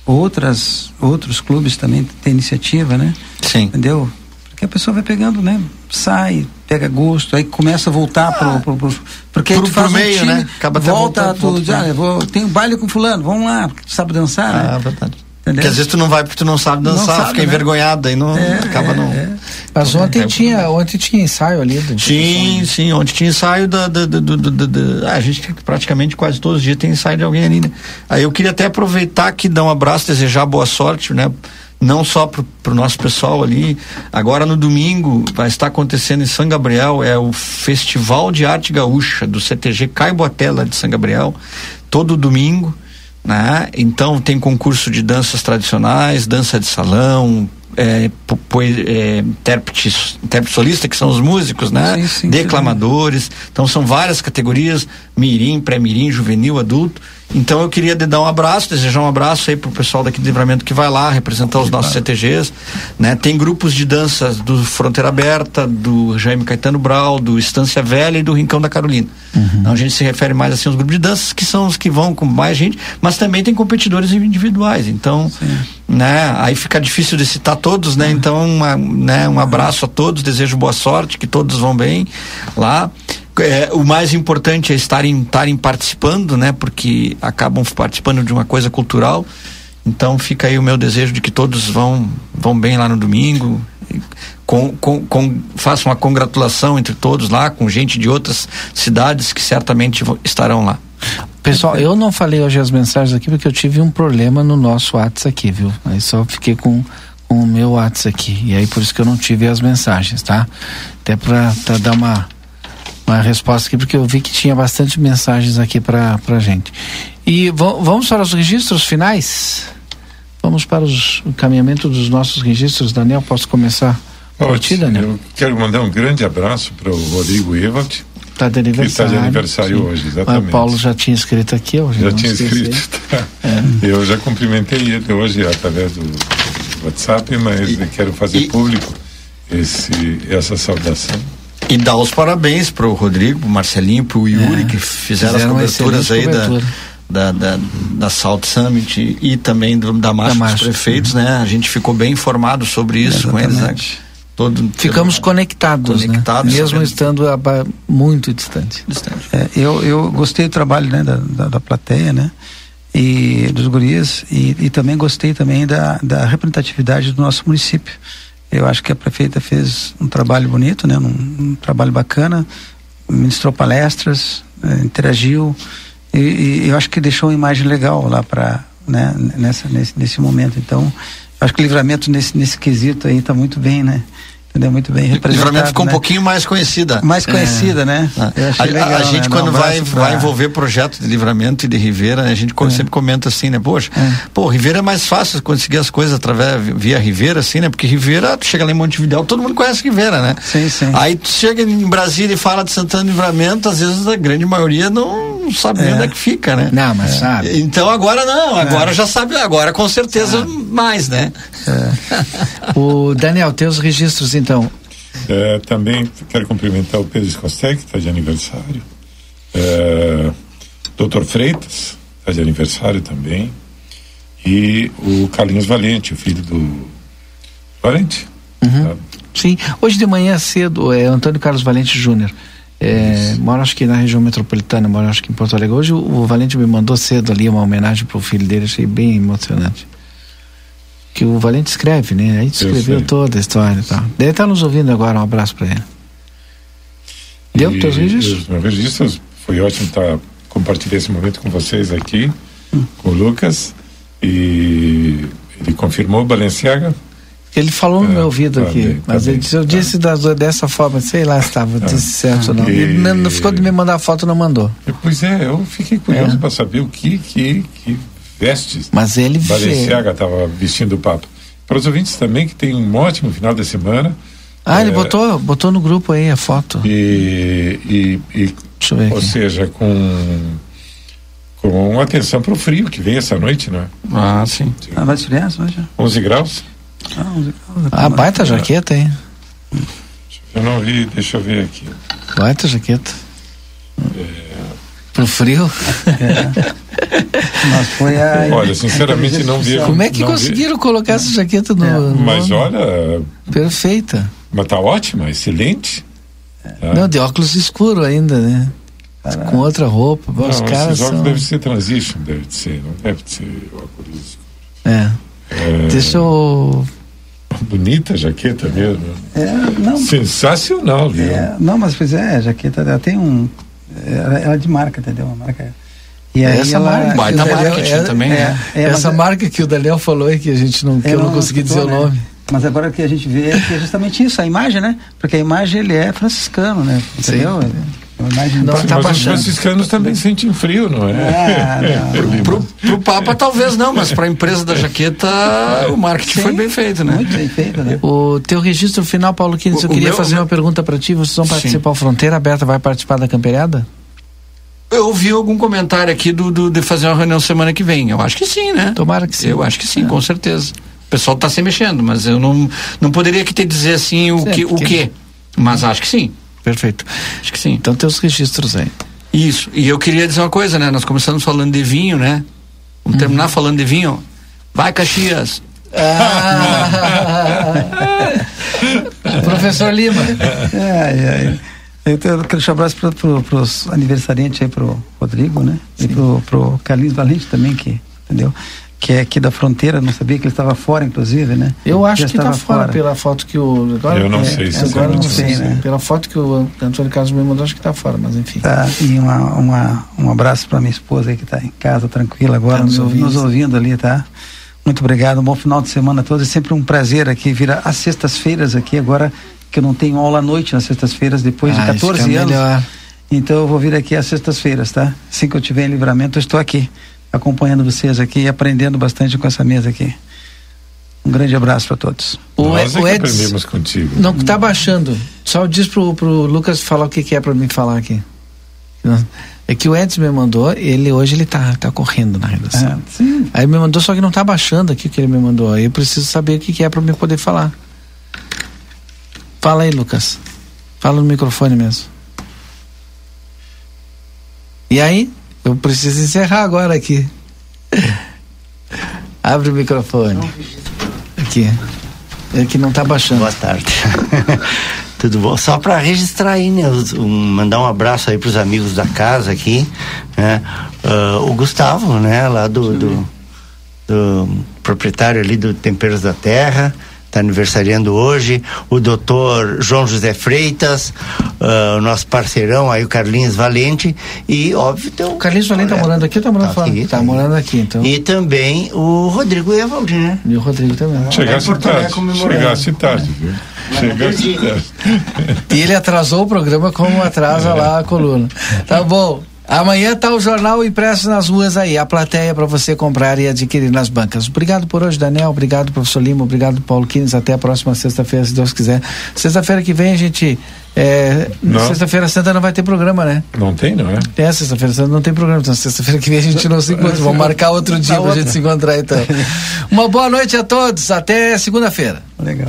Outras, outros clubes também têm iniciativa, né? Sim. Entendeu? Porque a pessoa vai pegando, né? Sai, pega gosto, aí começa a voltar ah, pro, pro, pro, porque pro, tu faz pro meio, um time, né? Acaba volta, tu, já, ah, vou, tem um baile com fulano, vamos lá, porque tu sabe dançar, né? ah, né? verdade. Entendeu? Porque às vezes tu não vai porque tu não sabe dançar, não sabe, fica né? envergonhado, aí não é, acaba é, não. É. Mas ontem tinha, ontem tinha ensaio ali. Do sim, sim, ontem tinha ensaio da, da, da, da ah, a gente praticamente quase todos os dias tem ensaio de alguém ali, né? Aí eu queria até aproveitar aqui, dar um abraço, desejar boa sorte, né? Não só pro, pro nosso pessoal ali. Agora no domingo vai estar acontecendo em São Gabriel, é o Festival de Arte Gaúcha do CTG Caiboatela de São Gabriel, todo domingo né? Então tem concurso de danças tradicionais, dança de salão, é, é, intérpretes, intérprete solista, que são os músicos, né? Sim, sim, Declamadores. Então são várias categorias, mirim, pré-mirim, juvenil, adulto. Então eu queria dar um abraço, desejar um abraço aí pro pessoal daqui do Livramento que vai lá representar os nossos CTGs, né? Tem grupos de danças do Fronteira Aberta, do Jaime Caetano Brau, do Estância Velha e do Rincão da Carolina. Uhum. Então a gente se refere mais assim aos grupos de danças que são os que vão com mais gente, mas também tem competidores individuais. Então, Sim. né? Aí fica difícil de citar todos, né? Uhum. Então, uma, né? Um abraço a todos, desejo boa sorte, que todos vão bem lá é, o mais importante é estarem, estarem participando, né? Porque acabam participando de uma coisa cultural. Então fica aí o meu desejo de que todos vão, vão bem lá no domingo. Com, com, com, uma congratulação entre todos lá, com gente de outras cidades que certamente estarão lá. Pessoal, eu não falei hoje as mensagens aqui porque eu tive um problema no nosso WhatsApp aqui, viu? Aí só fiquei com, com o meu WhatsApp aqui. E aí por isso que eu não tive as mensagens, tá? Até para dar uma uma resposta aqui, porque eu vi que tinha bastante mensagens aqui para a gente. E vamos para os registros finais? Vamos para os, o encaminhamento dos nossos registros. Daniel, posso começar por ti, Daniel? Eu quero mandar um grande abraço para o Rodrigo Evald. Está de aniversário. Está de aniversário sim. hoje, exatamente. O Paulo já tinha escrito aqui hoje. Já tinha escrito. Tá. É. Eu já cumprimentei ele hoje através do WhatsApp, mas e, quero fazer e, público esse, essa saudação. E dar os parabéns para o Rodrigo, pro Marcelinho, para o Yuri, é, que fizeram, fizeram as coberturas aí da, da, da, da Salt Summit e também do, da Marcha, da dos Prefeitos, né? A gente ficou bem informado sobre isso com eles, né? Todo, Ficamos conectados, conectados, né? mesmo estando a, muito distante. distante. É, eu, eu gostei do trabalho né, da, da, da plateia, né? E dos gurias e, e também gostei também da, da representatividade do nosso município. Eu acho que a prefeita fez um trabalho bonito, né? Um, um trabalho bacana, ministrou palestras, eh, interagiu e, e, eu acho que deixou uma imagem legal lá para né? Nessa, nesse, nesse momento. Então, acho que o livramento nesse, nesse quesito aí está muito bem, né? Entendeu? Muito bem representado. Livramento ficou né? um pouquinho mais conhecida. Mais conhecida, é. né? A, legal, a, gente, né? quando vai, pra... vai envolver projeto de livramento e de Ribeira, a gente é. sempre comenta assim, né? Poxa, é. pô, Ribeira é mais fácil conseguir as coisas através, via Ribeira, assim, né? Porque Ribeira, tu chega lá em Montevidéu, todo mundo conhece Ribeira, né? Sim, sim. Aí tu chega em Brasília e fala de Santana Livramento, às vezes a grande maioria não sabe é. onde é que fica, né? Não, mas sabe. Então agora não, agora é. já sabe, agora com certeza sabe. mais, né? É. (laughs) o Daniel, teus registros então. É, também quero cumprimentar o Pedro Escostec, que está de aniversário. É, Doutor Freitas, está de aniversário também. E o Carlinhos Valente, o filho do Valente. Uhum. Tá? Sim, hoje de manhã cedo, é Antônio Carlos Valente Júnior. É, mora acho que na região metropolitana, mora acho que em Porto Alegre. Hoje o, o Valente me mandou cedo ali uma homenagem para o filho dele, achei bem emocionante. Que o Valente escreve, né? Aí escreveu toda a história e tal. Ele tá nos ouvindo agora, um abraço para ele. Deu e, teus registros? Os meus registros, foi ótimo estar tá, compartilhar esse momento com vocês aqui, hum. com o Lucas. E ele confirmou Balenciaga? Ele falou no é, meu ouvido tá aqui, bem, mas tá ele disse, eu tá. disse das, dessa forma, sei lá se estava ah, certo ou não. E... Ele não, não, ficou de me mandar foto, não mandou. Pois é, eu fiquei curioso é. para saber o que, que, que vestes mas ele Balenciaga estava vestindo o papo. Para os ouvintes também, que tem um ótimo final de semana. Ah, é, ele botou, botou no grupo aí a foto. E, e, e ou aqui. seja, com com atenção para o frio que vem essa noite, né? Ah, sim. sim. Ah, vai esfriar hoje? 11 graus? Ah, 11 graus. Ah, baita jaqueta, hein? Eu não vi, deixa eu ver aqui. Baita jaqueta. É... Pro frio? É. Mas foi a. Olha, sinceramente não vi. Como é que conseguiram vi. colocar essa jaqueta no. É. Mas no... olha. Perfeita. Mas tá ótima, excelente. É. Não, de óculos escuro ainda, né? Caraca. Com outra roupa. Não, os caras esses óculos são... deve ser transition, deve ser, não deve ser óculos escuro. É. é. Deixa eu. Bonita a jaqueta mesmo. É, não, Sensacional, viu? É, não, mas pois é, a jaqueta ela tem um. Ela, ela é de marca, entendeu? Uma marca. E aí essa ela, marca, baita marketing é, também, né? É, essa marca que o Daniel falou aí que a gente não, que eu não, não consegui dizer né? o nome. Mas agora que a gente vê é que é justamente isso, a imagem, né? Porque a imagem ele é franciscano, né? Entendeu? Sim. Não, tá mas os franciscanos também sentem frio, não é? Ah, não. pro, pro Papa talvez não, mas para a empresa da jaqueta o marketing Sim, foi bem feito, né? Muito bem feito, né? O teu registro final, Paulo Quines, eu queria meu, fazer meu... uma pergunta para ti. Vocês vão participar Sim. Fronteira Aberta, vai participar da camperiada? Eu ouvi algum comentário aqui do, do, de fazer uma reunião semana que vem. Eu acho que sim, né? Tomara que sim. Eu acho que sim, é. com certeza. O pessoal está se mexendo, mas eu não, não poderia que te dizer assim o, que, o quê. Mas acho que sim. Perfeito. Acho que sim. Então tem os registros aí. Isso. E eu queria dizer uma coisa, né? Nós começamos falando de vinho, né? Vamos uhum. terminar falando de vinho. Vai, Caxias. Ah. (laughs) Professor Lima. Ai, ai. Eu quero deixar um abraço para pro, os aniversariantes aí, pro Rodrigo, né? Sim. E pro, pro Carlinhos Valente também, que, entendeu? Que é aqui da fronteira, não sabia que ele estava fora, inclusive, né? Eu acho que está fora, fora, pela foto que o. Agora, eu não é, sei se agora não sei, né? Pela foto que o Antônio Carlos me mandou, acho que está fora, mas enfim. Tá, e uma, uma, um abraço para minha esposa aí que está em casa, tranquila agora, tá nos, ouvindo, nos ouvindo ali, tá? Muito obrigado, um bom final de semana a todos. É sempre um prazer aqui vir às sextas-feiras aqui, agora que eu não tenho aula à noite nas sextas-feiras, depois ah, de 14 anos. Melhor. Então eu vou vir aqui às sextas-feiras, tá? Assim que eu tiver em livramento, eu estou aqui acompanhando vocês aqui e aprendendo bastante com essa mesa aqui. Um grande abraço para todos. O, Nós é o Eds, aprendemos contigo. Não está baixando. Só diz pro, pro Lucas falar o que, que é para mim falar aqui. É que o Edson me mandou, ele hoje ele tá, tá correndo na redação. É, Aí me mandou, só que não está baixando aqui o que ele me mandou. Aí eu preciso saber o que, que é para mim poder falar. Fala aí, Lucas. Fala no microfone mesmo. E aí? Eu preciso encerrar agora aqui. Abre o microfone. Aqui. É que não está baixando. Boa tarde. (laughs) Tudo bom? Só para registrar aí, né? Um, mandar um abraço aí para os amigos da casa aqui, né? Uh, o Gustavo, né? Lá do, do, do proprietário ali do Temperos da Terra está aniversariando hoje, o doutor João José Freitas, uh, o nosso parceirão aí, o Carlinhos Valente, e óbvio tem o. Carlinhos Valente está morando aqui ou está morando tá fora? Está tá morando aqui, então. E também o Rodrigo Evaldi, né? E o Rodrigo também. Chegasse é tarde. Chegasse tarde? Chegasse tarde. E ele atrasou o programa como atrasa é. lá a coluna. Tá bom. Amanhã tá o jornal impresso nas ruas aí, a plateia para você comprar e adquirir nas bancas. Obrigado por hoje, Daniel. Obrigado, professor Lima. Obrigado, Paulo Quines. Até a próxima sexta-feira, se Deus quiser. Sexta-feira que vem a gente. É, sexta-feira santa não vai ter programa, né? Não tem, não é? É, sexta-feira santa não tem programa. Então, sexta-feira que vem a gente não se encontra. Vamos marcar outro dia pra gente se encontrar, então. Uma boa noite a todos. Até segunda-feira. Legal.